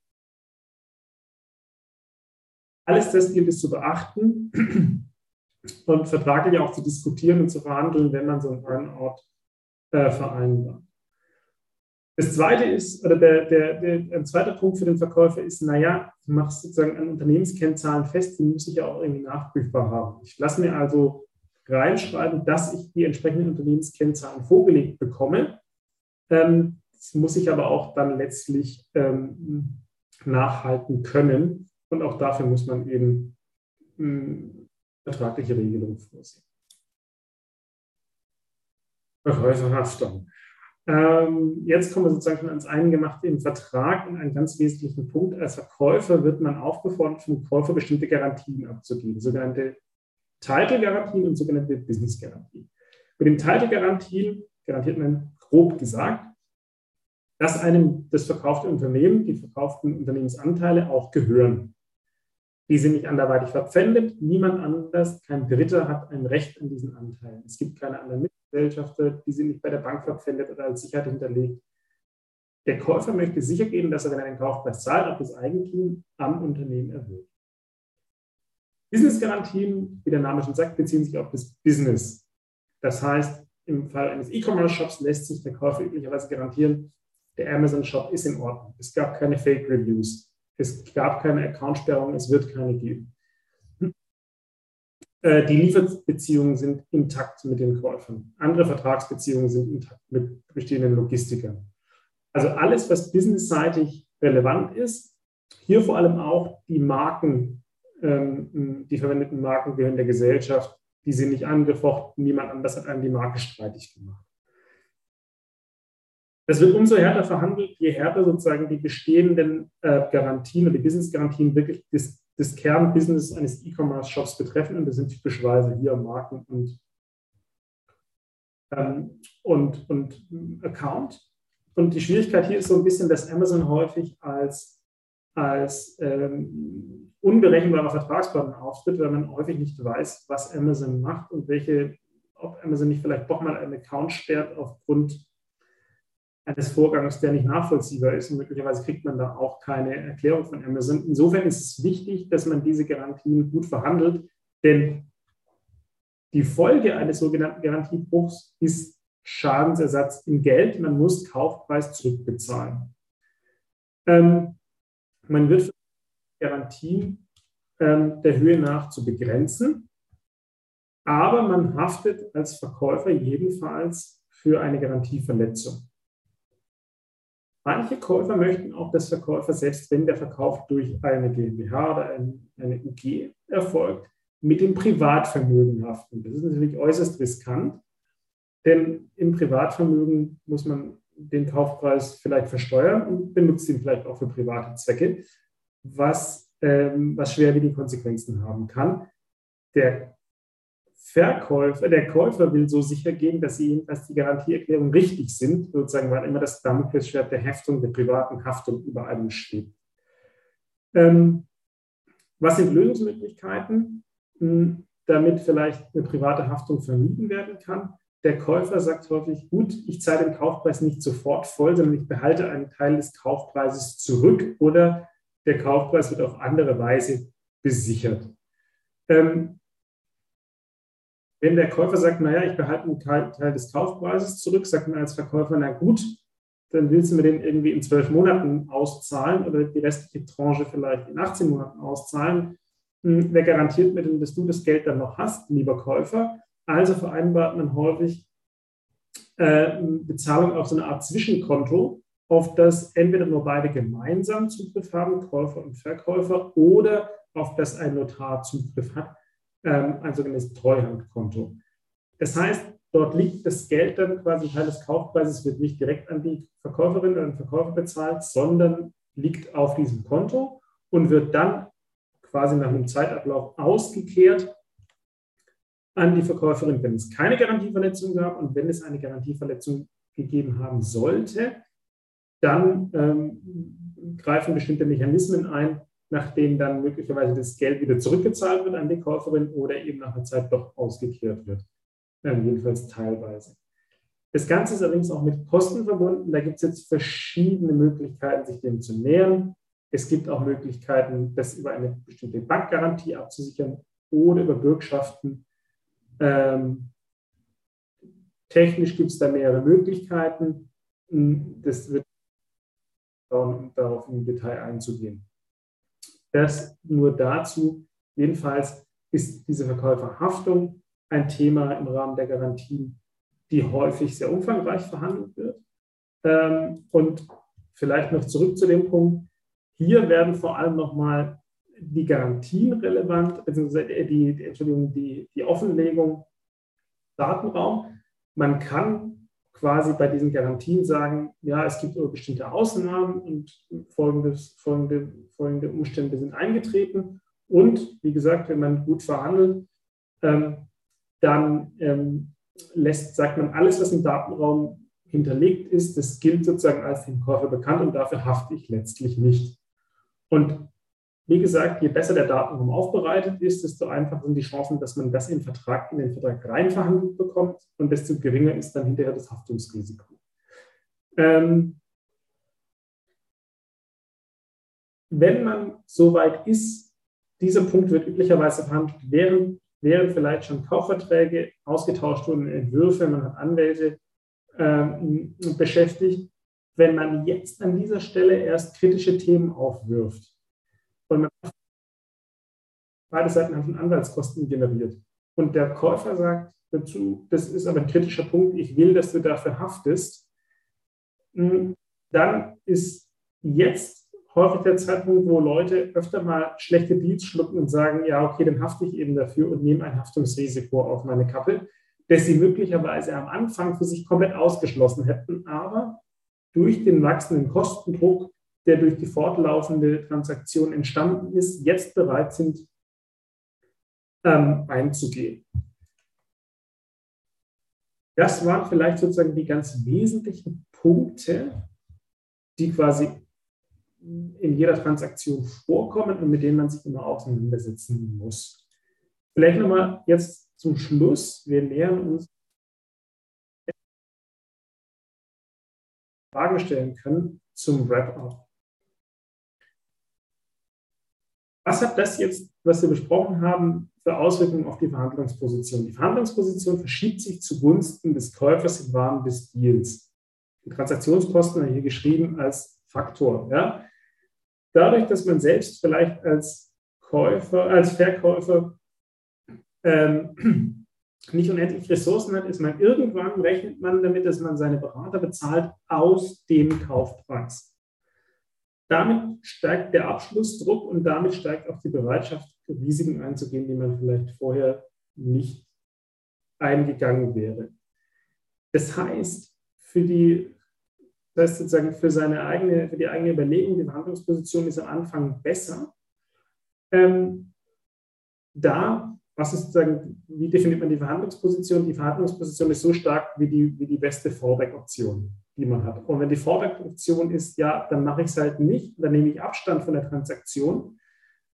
Alles das gilt es zu beachten und vertraglich auch zu diskutieren und zu verhandeln, wenn man so einen Burnout äh, vereinbart. Das zweite ist, oder der, der, der, ein zweiter Punkt für den Verkäufer ist, naja, du machst sozusagen an Unternehmenskennzahlen fest, die muss ich ja auch irgendwie nachprüfbar haben. Ich lasse mir also reinschreiben, dass ich die entsprechenden Unternehmenskennzahlen vorgelegt bekomme. Ähm, das muss ich aber auch dann letztlich ähm, nachhalten können. Und auch dafür muss man eben ähm, vertragliche Regelungen vorsehen. Verkäuferhaftung. Ähm, jetzt kommen wir sozusagen schon ans Eingemachte im Vertrag und einen ganz wesentlichen Punkt. Als Verkäufer wird man aufgefordert, vom Käufer bestimmte Garantien abzugeben, sogenannte Title-Garantien und sogenannte Business-Garantien. Bei den Title-Garantien garantiert man grob gesagt, dass einem das verkaufte Unternehmen, die verkauften Unternehmensanteile auch gehören. Die sind nicht anderweitig verpfändet. Niemand anders, kein Dritter hat ein Recht an diesen Anteilen. Es gibt keine anderen Mitgesellschafter, die sind nicht bei der Bank verpfändet oder als Sicherheit hinterlegt. Der Käufer möchte sicher gehen, dass er, wenn er den Kaufpreis zahlt, auch das Eigentum am Unternehmen erhöht. Business-Garantien, wie der Name schon sagt, beziehen sich auf das Business. Das heißt, im Fall eines E-Commerce-Shops lässt sich der Käufer üblicherweise garantieren, der Amazon-Shop ist in Ordnung. Es gab keine Fake-Reviews. Es gab keine Accountsperrung. Es wird keine geben. Äh, die Lieferbeziehungen sind intakt mit den Käufern. Andere Vertragsbeziehungen sind intakt mit bestehenden Logistikern. Also alles, was businessseitig relevant ist, hier vor allem auch die Marken, ähm, die verwendeten Marken gehören der Gesellschaft, die sind nicht angefochten, niemand anders hat einem die Marke streitig gemacht. Das wird umso härter verhandelt, je härter sozusagen die bestehenden äh, Garantien oder die Business-Garantien wirklich das, das Kernbusiness eines E-Commerce-Shops betreffen. Und das sind typischerweise hier Marken und, ähm, und, und Account. Und die Schwierigkeit hier ist so ein bisschen, dass Amazon häufig als als ähm, unberechenbarer Vertragspartner auftritt, weil man häufig nicht weiß, was Amazon macht und welche, ob Amazon nicht vielleicht doch mal einen Account sperrt aufgrund eines Vorgangs, der nicht nachvollziehbar ist. Und möglicherweise kriegt man da auch keine Erklärung von Amazon. Insofern ist es wichtig, dass man diese Garantien gut verhandelt, denn die Folge eines sogenannten Garantiebruchs ist Schadensersatz in Geld. Man muss Kaufpreis zurückbezahlen. Ähm, man wird Garantien ähm, der Höhe nach zu begrenzen, aber man haftet als Verkäufer jedenfalls für eine Garantieverletzung. Manche Käufer möchten auch, dass Verkäufer, selbst wenn der Verkauf durch eine GmbH oder eine UG erfolgt, mit dem Privatvermögen haften. Das ist natürlich äußerst riskant, denn im Privatvermögen muss man den Kaufpreis vielleicht versteuern und benutzt ihn vielleicht auch für private Zwecke, was, ähm, was schwerwiegende Konsequenzen haben kann. Der Verkäufer, der Käufer will so sicher gehen, dass, sie, dass die Garantieerklärungen richtig sind, sozusagen, weil immer das Damoklesschwert der Heftung, der privaten Haftung über allem steht. Ähm, was sind Lösungsmöglichkeiten, hm, damit vielleicht eine private Haftung vermieden werden kann? Der Käufer sagt häufig, gut, ich zahle den Kaufpreis nicht sofort voll, sondern ich behalte einen Teil des Kaufpreises zurück oder der Kaufpreis wird auf andere Weise besichert. Ähm, wenn der Käufer sagt, naja, ich behalte einen Teil, des Kaufpreises zurück, sagt man als Verkäufer, na gut, dann willst du mir den irgendwie in zwölf Monaten auszahlen oder die restliche Tranche vielleicht in 18 Monaten auszahlen. Hm, wer garantiert mir denn, dass du das Geld dann noch hast, lieber Käufer? Also vereinbart man häufig äh, Bezahlung auf so eine Art Zwischenkonto, auf das entweder nur beide gemeinsam Zugriff haben, Käufer und Verkäufer, oder auf das ein Notar Zugriff hat ähm, ein sogenanntes Treuhandkonto. Das heißt, dort liegt das Geld dann quasi Teil des Kaufpreises, wird nicht direkt an die Verkäuferin oder den Verkäufer bezahlt, sondern liegt auf diesem Konto und wird dann quasi nach einem Zeitablauf ausgekehrt an die Verkäuferin, wenn es keine Garantieverletzung gab und wenn es eine Garantieverletzung gegeben haben sollte, dann ähm, greifen bestimmte Mechanismen ein, nachdem dann möglicherweise das Geld wieder zurückgezahlt wird an die Käuferin oder eben nach einer Zeit doch ausgekehrt wird. Ähm, jedenfalls teilweise. Das Ganze ist allerdings auch mit Kosten verbunden. Da gibt es jetzt verschiedene Möglichkeiten, sich dem zu nähern. Es gibt auch Möglichkeiten, das über eine bestimmte Bankgarantie abzusichern oder über Bürgschaften. Ähm, technisch gibt es da mehrere Möglichkeiten. Das wird darauf im Detail einzugehen. Das nur dazu. Jedenfalls ist diese Verkäuferhaftung ein Thema im Rahmen der Garantien, die häufig sehr umfangreich verhandelt wird. Ähm, und vielleicht noch zurück zu dem Punkt. Hier werden vor allem nochmal die Garantien relevant, beziehungsweise die, Entschuldigung, die, die Offenlegung Datenraum. Man kann quasi bei diesen Garantien sagen, ja, es gibt bestimmte Ausnahmen und folgendes, folgende, folgende Umstände sind eingetreten. Und wie gesagt, wenn man gut verhandelt, ähm, dann ähm, lässt, sagt man, alles, was im Datenraum hinterlegt ist, das gilt sozusagen als dem Käufer bekannt und dafür hafte ich letztlich nicht. Und wie gesagt, je besser der Datenraum aufbereitet ist, desto einfacher sind die Chancen, dass man das in, Vertrag, in den Vertrag reinverhandelt bekommt und desto geringer ist dann hinterher das Haftungsrisiko. Ähm, wenn man soweit ist, dieser Punkt wird üblicherweise verhandelt, während, während vielleicht schon Kaufverträge ausgetauscht wurden, Entwürfe, man hat Anwälte ähm, beschäftigt. Wenn man jetzt an dieser Stelle erst kritische Themen aufwirft, und beide Seiten haben schon Anwaltskosten generiert. Und der Käufer sagt dazu, das ist aber ein kritischer Punkt, ich will, dass du dafür haftest. Hm, dann ist jetzt häufig der Zeitpunkt, wo Leute öfter mal schlechte Deals schlucken und sagen, ja, okay, dann hafte ich eben dafür und nehme ein Haftungsrisiko auf meine Kappe, das sie möglicherweise am Anfang für sich komplett ausgeschlossen hätten, aber durch den wachsenden Kostendruck der durch die fortlaufende Transaktion entstanden ist, jetzt bereit sind, ähm, einzugehen. Das waren vielleicht sozusagen die ganz wesentlichen Punkte, die quasi in jeder Transaktion vorkommen und mit denen man sich immer auseinandersetzen muss. Vielleicht nochmal jetzt zum Schluss. Wir nähern uns Fragen stellen können zum Wrap-up. Was hat das jetzt, was wir besprochen haben, für Auswirkungen auf die Verhandlungsposition? Die Verhandlungsposition verschiebt sich zugunsten des Käufers im Rahmen des Deals. Die Transaktionskosten haben hier geschrieben als Faktor. Ja? Dadurch, dass man selbst vielleicht als Käufer, als Verkäufer ähm, (clears throat) nicht unendlich Ressourcen hat, ist man irgendwann rechnet man damit, dass man seine Berater bezahlt aus dem Kaufpreis. Damit steigt der Abschlussdruck und damit steigt auch die Bereitschaft, Risiken einzugehen, die man vielleicht vorher nicht eingegangen wäre. Das heißt, für die, das heißt sozusagen für seine eigene, für die eigene Überlegung, die Verhandlungsposition ist am Anfang besser. Ähm, da was ist sozusagen, wie definiert man die Verhandlungsposition? Die Verhandlungsposition ist so stark wie die, wie die beste Fallback-Option, die man hat. Und wenn die Fallback-Option ist, ja, dann mache ich es halt nicht, dann nehme ich Abstand von der Transaktion,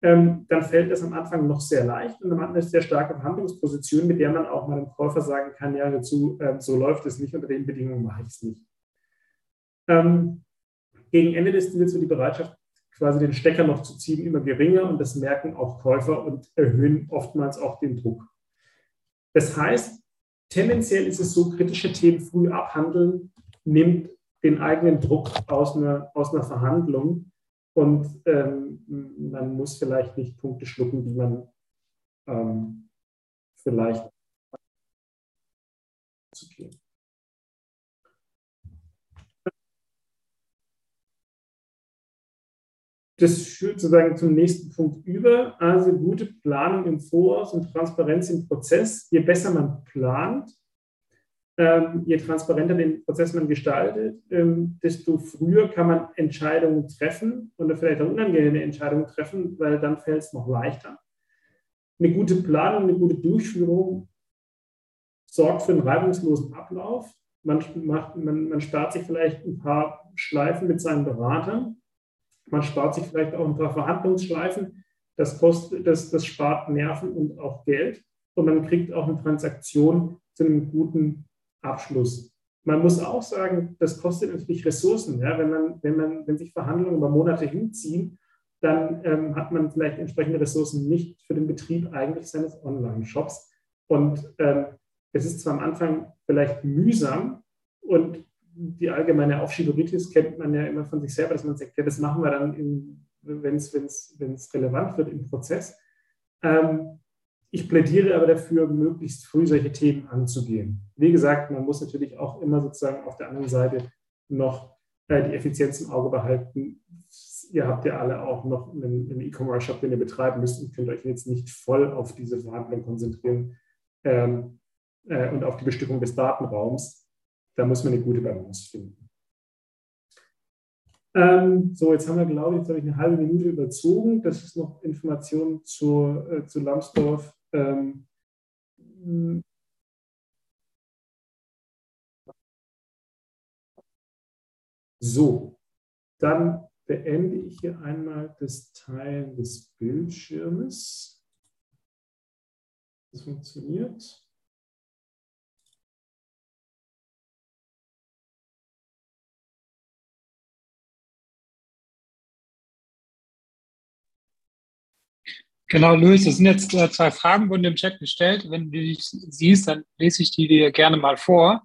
ähm, dann fällt das am Anfang noch sehr leicht und dann hat man eine sehr starke Verhandlungsposition, mit der man auch mal dem Käufer sagen kann, ja, dazu, äh, so läuft es nicht, unter den Bedingungen mache ich es nicht. Ähm, gegen Ende des Deals wird die Bereitschaft quasi den Stecker noch zu ziehen immer geringer und das merken auch Käufer und erhöhen oftmals auch den Druck. Das heißt, tendenziell ist es so, kritische Themen früh abhandeln, nimmt den eigenen Druck aus einer, aus einer Verhandlung und ähm, man muss vielleicht nicht Punkte schlucken, die man ähm, vielleicht zu gehen. das führt sozusagen zum nächsten Punkt über. Also gute Planung im Voraus und Transparenz im Prozess. Je besser man plant, ähm, je transparenter den Prozess man gestaltet, ähm, desto früher kann man Entscheidungen treffen oder vielleicht auch unangenehme Entscheidungen treffen, weil dann fällt es noch leichter. Eine gute Planung, eine gute Durchführung sorgt für einen reibungslosen Ablauf. Man, macht, man, man spart sich vielleicht ein paar Schleifen mit seinen Beratern man spart sich vielleicht auch ein paar Verhandlungsschleifen. Das, kostet, das, das spart Nerven und auch Geld. Und man kriegt auch eine Transaktion zu einem guten Abschluss. Man muss auch sagen, das kostet natürlich Ressourcen. Ja? Wenn, man, wenn, man, wenn sich Verhandlungen über Monate hinziehen, dann ähm, hat man vielleicht entsprechende Ressourcen nicht für den Betrieb eigentlich seines Online-Shops. Und ähm, es ist zwar am Anfang vielleicht mühsam und die allgemeine Aufschieberitis kennt man ja immer von sich selber, dass man sagt, ja, das machen wir dann, wenn es relevant wird im Prozess. Ähm, ich plädiere aber dafür, möglichst früh solche Themen anzugehen. Wie gesagt, man muss natürlich auch immer sozusagen auf der anderen Seite noch äh, die Effizienz im Auge behalten. Ihr habt ja alle auch noch einen, E-Commerce-Shop, den ihr betreiben müsst und könnt euch jetzt nicht voll auf diese Verhandlungen konzentrieren ähm, äh, und auf die Bestimmung des Datenraums da muss man eine gute Balance finden. Ähm, so, jetzt haben wir, glaube ich, jetzt habe ich eine halbe Minute überzogen. Das ist noch Information zu, äh, zu Lambsdorff. Ähm, so, dann beende ich hier einmal das Teilen des Bildschirmes. Das funktioniert. Genau, Luis, es sind jetzt äh, zwei Fragen, wurden im Chat gestellt. Wenn du die siehst, dann lese ich die dir gerne mal vor.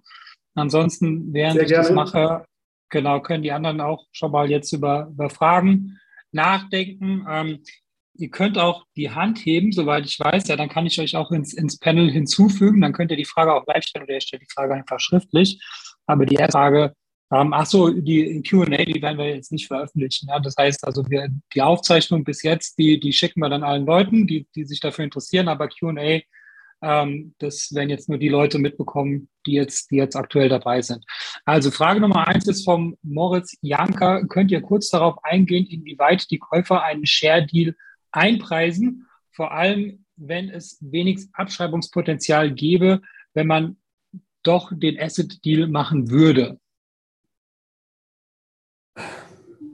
Ansonsten, während Sehr ich gerne. das mache, genau, können die anderen auch schon mal jetzt über, über Fragen nachdenken. Ähm, ihr könnt auch die Hand heben, soweit ich weiß. Ja, dann kann ich euch auch ins, ins Panel hinzufügen. Dann könnt ihr die Frage auch live stellen oder ihr stellt die Frage einfach schriftlich. Aber die erste Frage ähm, ach so, die Q&A, die werden wir jetzt nicht veröffentlichen. Ja? Das heißt also, wir, die Aufzeichnung bis jetzt, die, die schicken wir dann allen Leuten, die, die sich dafür interessieren, aber Q&A, ähm, das werden jetzt nur die Leute mitbekommen, die jetzt, die jetzt aktuell dabei sind. Also Frage Nummer eins ist vom Moritz Janker. Könnt ihr kurz darauf eingehen, inwieweit die Käufer einen Share-Deal einpreisen, vor allem wenn es wenig Abschreibungspotenzial gäbe, wenn man doch den Asset-Deal machen würde?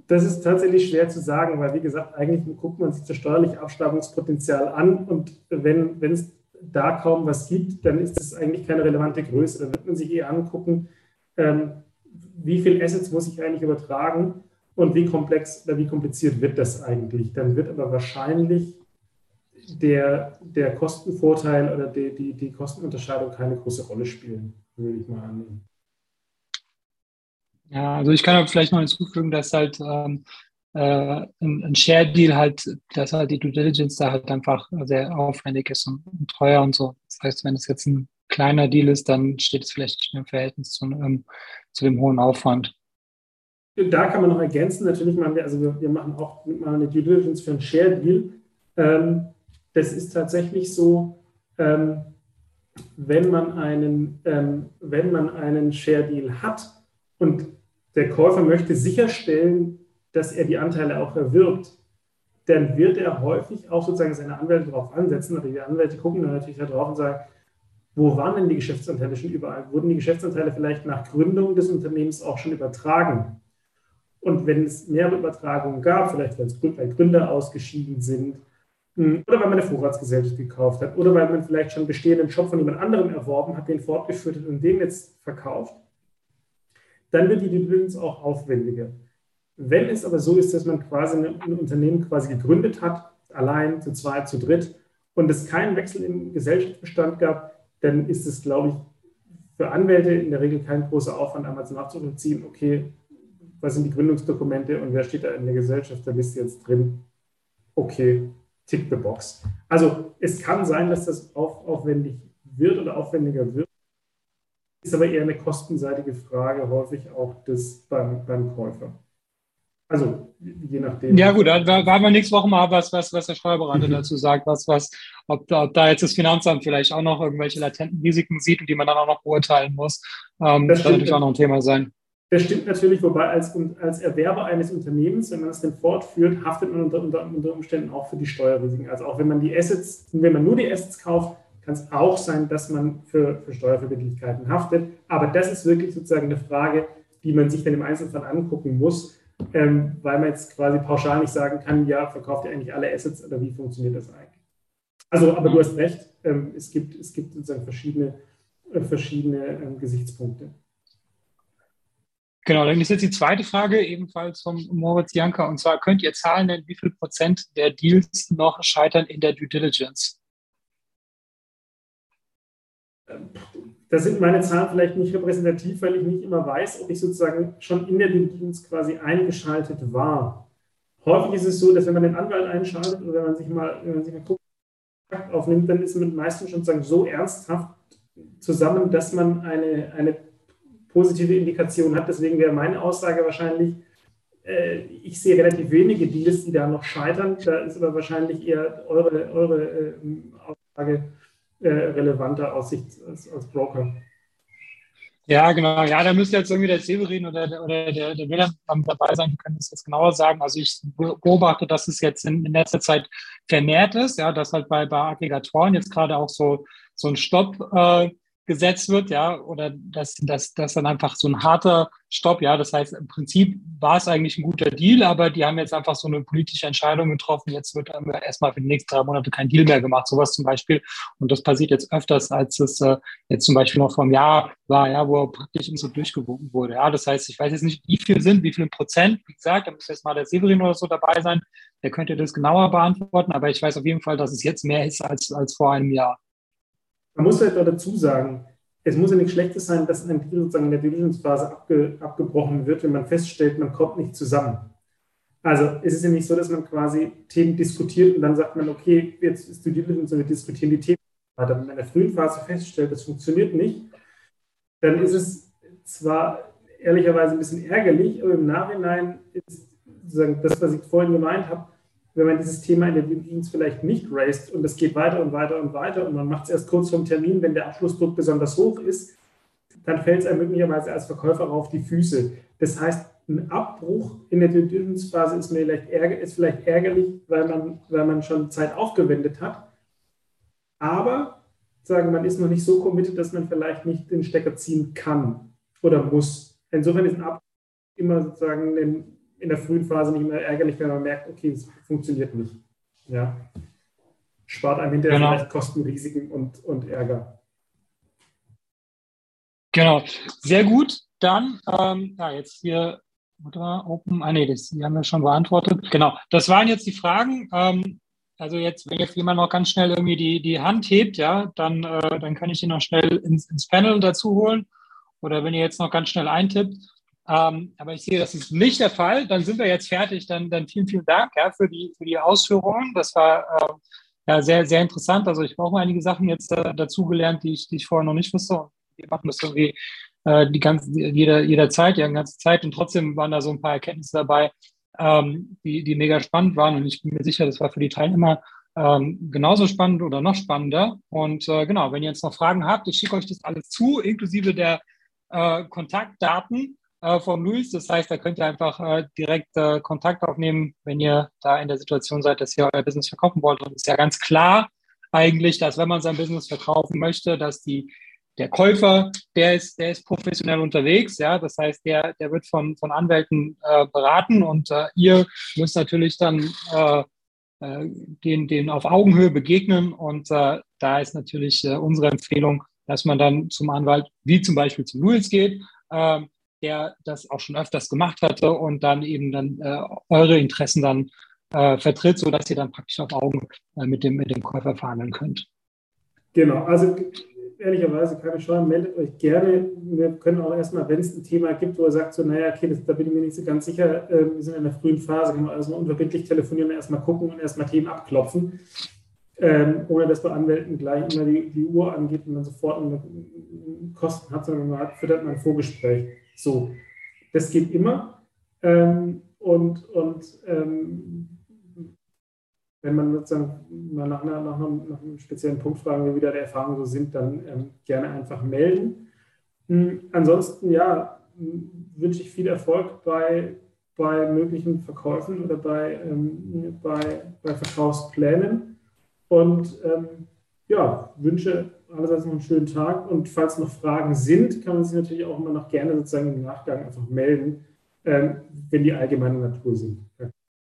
Das ist tatsächlich schwer zu sagen, weil wie gesagt, eigentlich guckt man sich das steuerliche Abschreibungspotenzial an und wenn, es da kaum was gibt, dann ist das eigentlich keine relevante Größe. Dann wird man sich eher angucken, ähm, wie viel Assets muss ich eigentlich übertragen und wie komplex oder wie kompliziert wird das eigentlich. Dann wird aber wahrscheinlich der, der Kostenvorteil oder die, die, die Kostenunterscheidung keine große Rolle spielen, würde ich mal annehmen. Ja, also ich kann vielleicht noch hinzufügen, dass halt ähm, äh, ein, ein Share-Deal halt, dass halt die Due Diligence da halt einfach sehr aufwendig ist und, und, teuer und so. Das heißt, wenn es jetzt ein kleiner Deal ist, dann steht es vielleicht nicht im Verhältnis zu, ähm, zu dem hohen Aufwand. Da kann man noch ergänzen, natürlich machen wir, also wir, wir machen auch mal eine Due Diligence für ein Share-Deal. Ähm, das ist tatsächlich so, ähm, wenn man einen, ähm, wenn man einen Share-Deal hat und der Käufer möchte sicherstellen, dass er die Anteile auch erwirbt, dann wird er häufig auch sozusagen seine Anwälte darauf ansetzen, aber die Anwälte gucken dann natürlich darauf und sagen, wo waren denn die Geschäftsanteile schon überall? Wurden die Geschäftsanteile vielleicht nach Gründung des Unternehmens auch schon übertragen? Und wenn es mehrere Übertragungen gab, vielleicht weil Gründer ausgeschieden sind, hm, oder weil man eine Vorratsgesellschaft gekauft hat, oder weil man vielleicht schon bestehenden Shop von jemand anderem erworben hat, den fortgeführt hat und den jetzt verkauft, dann wird die Due auch aufwendiger. Wenn es aber so ist, dass man quasi ein Unternehmen quasi gegründet hat, allein, zu zweit, zu dritt, und es keinen Wechsel im Gesellschaftsbestand gab, dann ist es, glaube ich, für Anwälte in der Regel kein großer Aufwand, einmal zu nachzuvollziehen, okay, was sind die Gründungsdokumente und wer steht da in der Gesellschaft, da bist du jetzt drin. Okay, tick the box. Also es kann sein, dass das auf, aufwendig wird oder aufwendiger wird ist aber eher eine kostenseitige Frage, häufig auch des, beim, beim Käufer. Also je nachdem. Ja gut, da waren wir nächste Woche mal was, was, was der Steuerberater mhm. dazu sagt, was, was, ob, ob da jetzt das Finanzamt vielleicht auch noch irgendwelche latenten Risiken sieht und die man dann auch noch beurteilen muss. Ähm, das, das kann natürlich auch noch ein Thema sein. Das stimmt natürlich, wobei als, als Erwerber eines Unternehmens, wenn man es denn fortführt, haftet man unter, unter, unter Umständen auch für die Steuerrisiken. Also auch wenn man die Assets, wenn man nur die Assets kauft, kann es auch sein, dass man für, für Steuerverbindlichkeiten haftet. Aber das ist wirklich sozusagen eine Frage, die man sich dann im Einzelfall angucken muss, ähm, weil man jetzt quasi pauschal nicht sagen kann, ja, verkauft ihr eigentlich alle Assets oder wie funktioniert das eigentlich? Also, aber du hast recht, ähm, es, gibt, es gibt sozusagen verschiedene, äh, verschiedene ähm, Gesichtspunkte. Genau, dann ist jetzt die zweite Frage ebenfalls von Moritz Janker. Und zwar könnt ihr Zahlen nennen, wie viel Prozent der Deals noch scheitern in der Due Diligence? Da sind meine Zahlen vielleicht nicht repräsentativ, weil ich nicht immer weiß, ob ich sozusagen schon in der Diligence quasi eingeschaltet war. Häufig ist es so, dass wenn man den Anwalt einschaltet oder wenn man sich mal, wenn man sich mal guckt, aufnimmt, dann ist man meistens schon sozusagen so ernsthaft zusammen, dass man eine, eine positive Indikation hat. Deswegen wäre meine Aussage wahrscheinlich, äh, ich sehe relativ wenige Deals, die da noch scheitern. Da ist aber wahrscheinlich eher eure, eure äh, Aussage äh, relevanter aus Sicht als, als, Broker. Ja, genau. Ja, da müsste jetzt irgendwie der Severin oder, oder der, der Wilhelm dabei sein, die können das jetzt genauer sagen. Also ich beobachte, dass es jetzt in, in letzter Zeit vermehrt ist, ja, dass halt bei, bei Aggregatoren jetzt gerade auch so, so ein Stopp äh, gesetzt wird, ja, oder dass, dass, dass dann einfach so ein harter Stopp, ja, das heißt, im Prinzip war es eigentlich ein guter Deal, aber die haben jetzt einfach so eine politische Entscheidung getroffen, jetzt wird erstmal für die nächsten drei Monate kein Deal mehr gemacht, sowas zum Beispiel. Und das passiert jetzt öfters, als es äh, jetzt zum Beispiel noch vor einem Jahr war, ja, wo praktisch so durchgewunken wurde. Ja, das heißt, ich weiß jetzt nicht, wie viel sind, wie viel Prozent, wie gesagt, da muss jetzt mal der Severin oder so dabei sein, der könnte das genauer beantworten, aber ich weiß auf jeden Fall, dass es jetzt mehr ist als, als vor einem Jahr. Man muss halt dazu sagen, es muss ja nichts Schlechtes sein, dass ein Deal sozusagen in der Diligence-Phase abge, abgebrochen wird, wenn man feststellt, man kommt nicht zusammen. Also es ist ja nicht so, dass man quasi Themen diskutiert und dann sagt man, okay, jetzt ist die Diligence und wir diskutieren die Themen weiter. Wenn man in der frühen Phase feststellt, das funktioniert nicht, dann ist es zwar ehrlicherweise ein bisschen ärgerlich, aber im Nachhinein ist sozusagen das, was ich vorhin gemeint habe, wenn man dieses Thema in der Diligence vielleicht nicht raced und es geht weiter und weiter und weiter und man macht es erst kurz vorm Termin, wenn der Abschlussdruck besonders hoch ist, dann fällt es einem möglicherweise als Verkäufer auf die Füße. Das heißt, ein Abbruch in der Diligence-Phase ist, vielleicht, ist vielleicht ärgerlich, weil man, weil man schon Zeit aufgewendet hat. Aber sagen, man ist noch nicht so committed, dass man vielleicht nicht den Stecker ziehen kann oder muss. Insofern ist ein Abbruch immer sozusagen ein in der frühen Phase nicht mehr ärgerlich, wenn man merkt, okay, es funktioniert nicht. Ja. Spart einem hinterher genau. vielleicht Kosten, Risiken und, und Ärger. Genau, sehr gut. Dann, ähm, ja, jetzt hier, oder Open, ah nee, das, die haben wir schon beantwortet. Genau, das waren jetzt die Fragen. Ähm, also jetzt, wenn jetzt jemand noch ganz schnell irgendwie die, die Hand hebt, ja, dann, äh, dann kann ich ihn noch schnell ins, ins Panel dazu holen. Oder wenn ihr jetzt noch ganz schnell eintippt. Ähm, aber ich sehe, das ist nicht der Fall. Dann sind wir jetzt fertig. Dann, dann vielen, vielen Dank ja, für, die, für die Ausführungen. Das war äh, ja, sehr, sehr interessant. Also ich brauche einige Sachen jetzt äh, dazugelernt, die ich, die ich vorher noch nicht wusste. Wir machen das irgendwie äh, die ganze, jeder, jeder Zeit, ja, die ganze Zeit. Und trotzdem waren da so ein paar Erkenntnisse dabei, ähm, die, die mega spannend waren. Und ich bin mir sicher, das war für die Teilnehmer ähm, genauso spannend oder noch spannender. Und äh, genau, wenn ihr jetzt noch Fragen habt, ich schicke euch das alles zu, inklusive der äh, Kontaktdaten äh, von Luis. Das heißt, da könnt ihr einfach äh, direkt äh, Kontakt aufnehmen, wenn ihr da in der Situation seid, dass ihr euer Business verkaufen wollt. Und es ist ja ganz klar eigentlich, dass wenn man sein Business verkaufen möchte, dass die der Käufer, der ist, der ist professionell unterwegs, ja, das heißt, der, der wird von, von Anwälten äh, beraten und äh, ihr müsst natürlich dann äh, äh den, den auf Augenhöhe begegnen und äh, da ist natürlich äh, unsere Empfehlung, dass man dann zum Anwalt, wie zum Beispiel zu Louis geht, ähm, der das auch schon öfters gemacht hatte und dann eben dann eure Interessen dann vertritt, sodass ihr dann praktisch auf Augen mit, dem, mit dem Käufer verhandeln könnt. Genau, also ehrlicherweise keine Scheu, meldet euch gerne. Wir können auch erstmal, wenn es ein Thema gibt, wo ihr sagt, so, naja, okay, das, da bin ich mir nicht so ganz sicher, äh, wir sind in der frühen Phase, können wir also unverbindlich telefonieren erstmal gucken und erstmal Themen abklopfen, ähm, ohne dass bei Anwälten gleich immer die, die Uhr angeht und man sofort eine, Kosten hat, sondern man hat, führt man ein Vorgespräch. So, das geht immer. Ähm, und und ähm, wenn man sozusagen mal nach, einer, nach, einem, nach einem speziellen Punkt fragen will, wie da die Erfahrungen so sind, dann ähm, gerne einfach melden. Mhm. Ansonsten, ja, wünsche ich viel Erfolg bei, bei möglichen Verkäufen oder bei, ähm, bei, bei Verkaufsplänen. Und ähm, ja, wünsche allerseits noch einen schönen Tag. Und falls noch Fragen sind, kann man sich natürlich auch immer noch gerne sozusagen im Nachgang einfach melden, ähm, wenn die allgemeine Natur sind.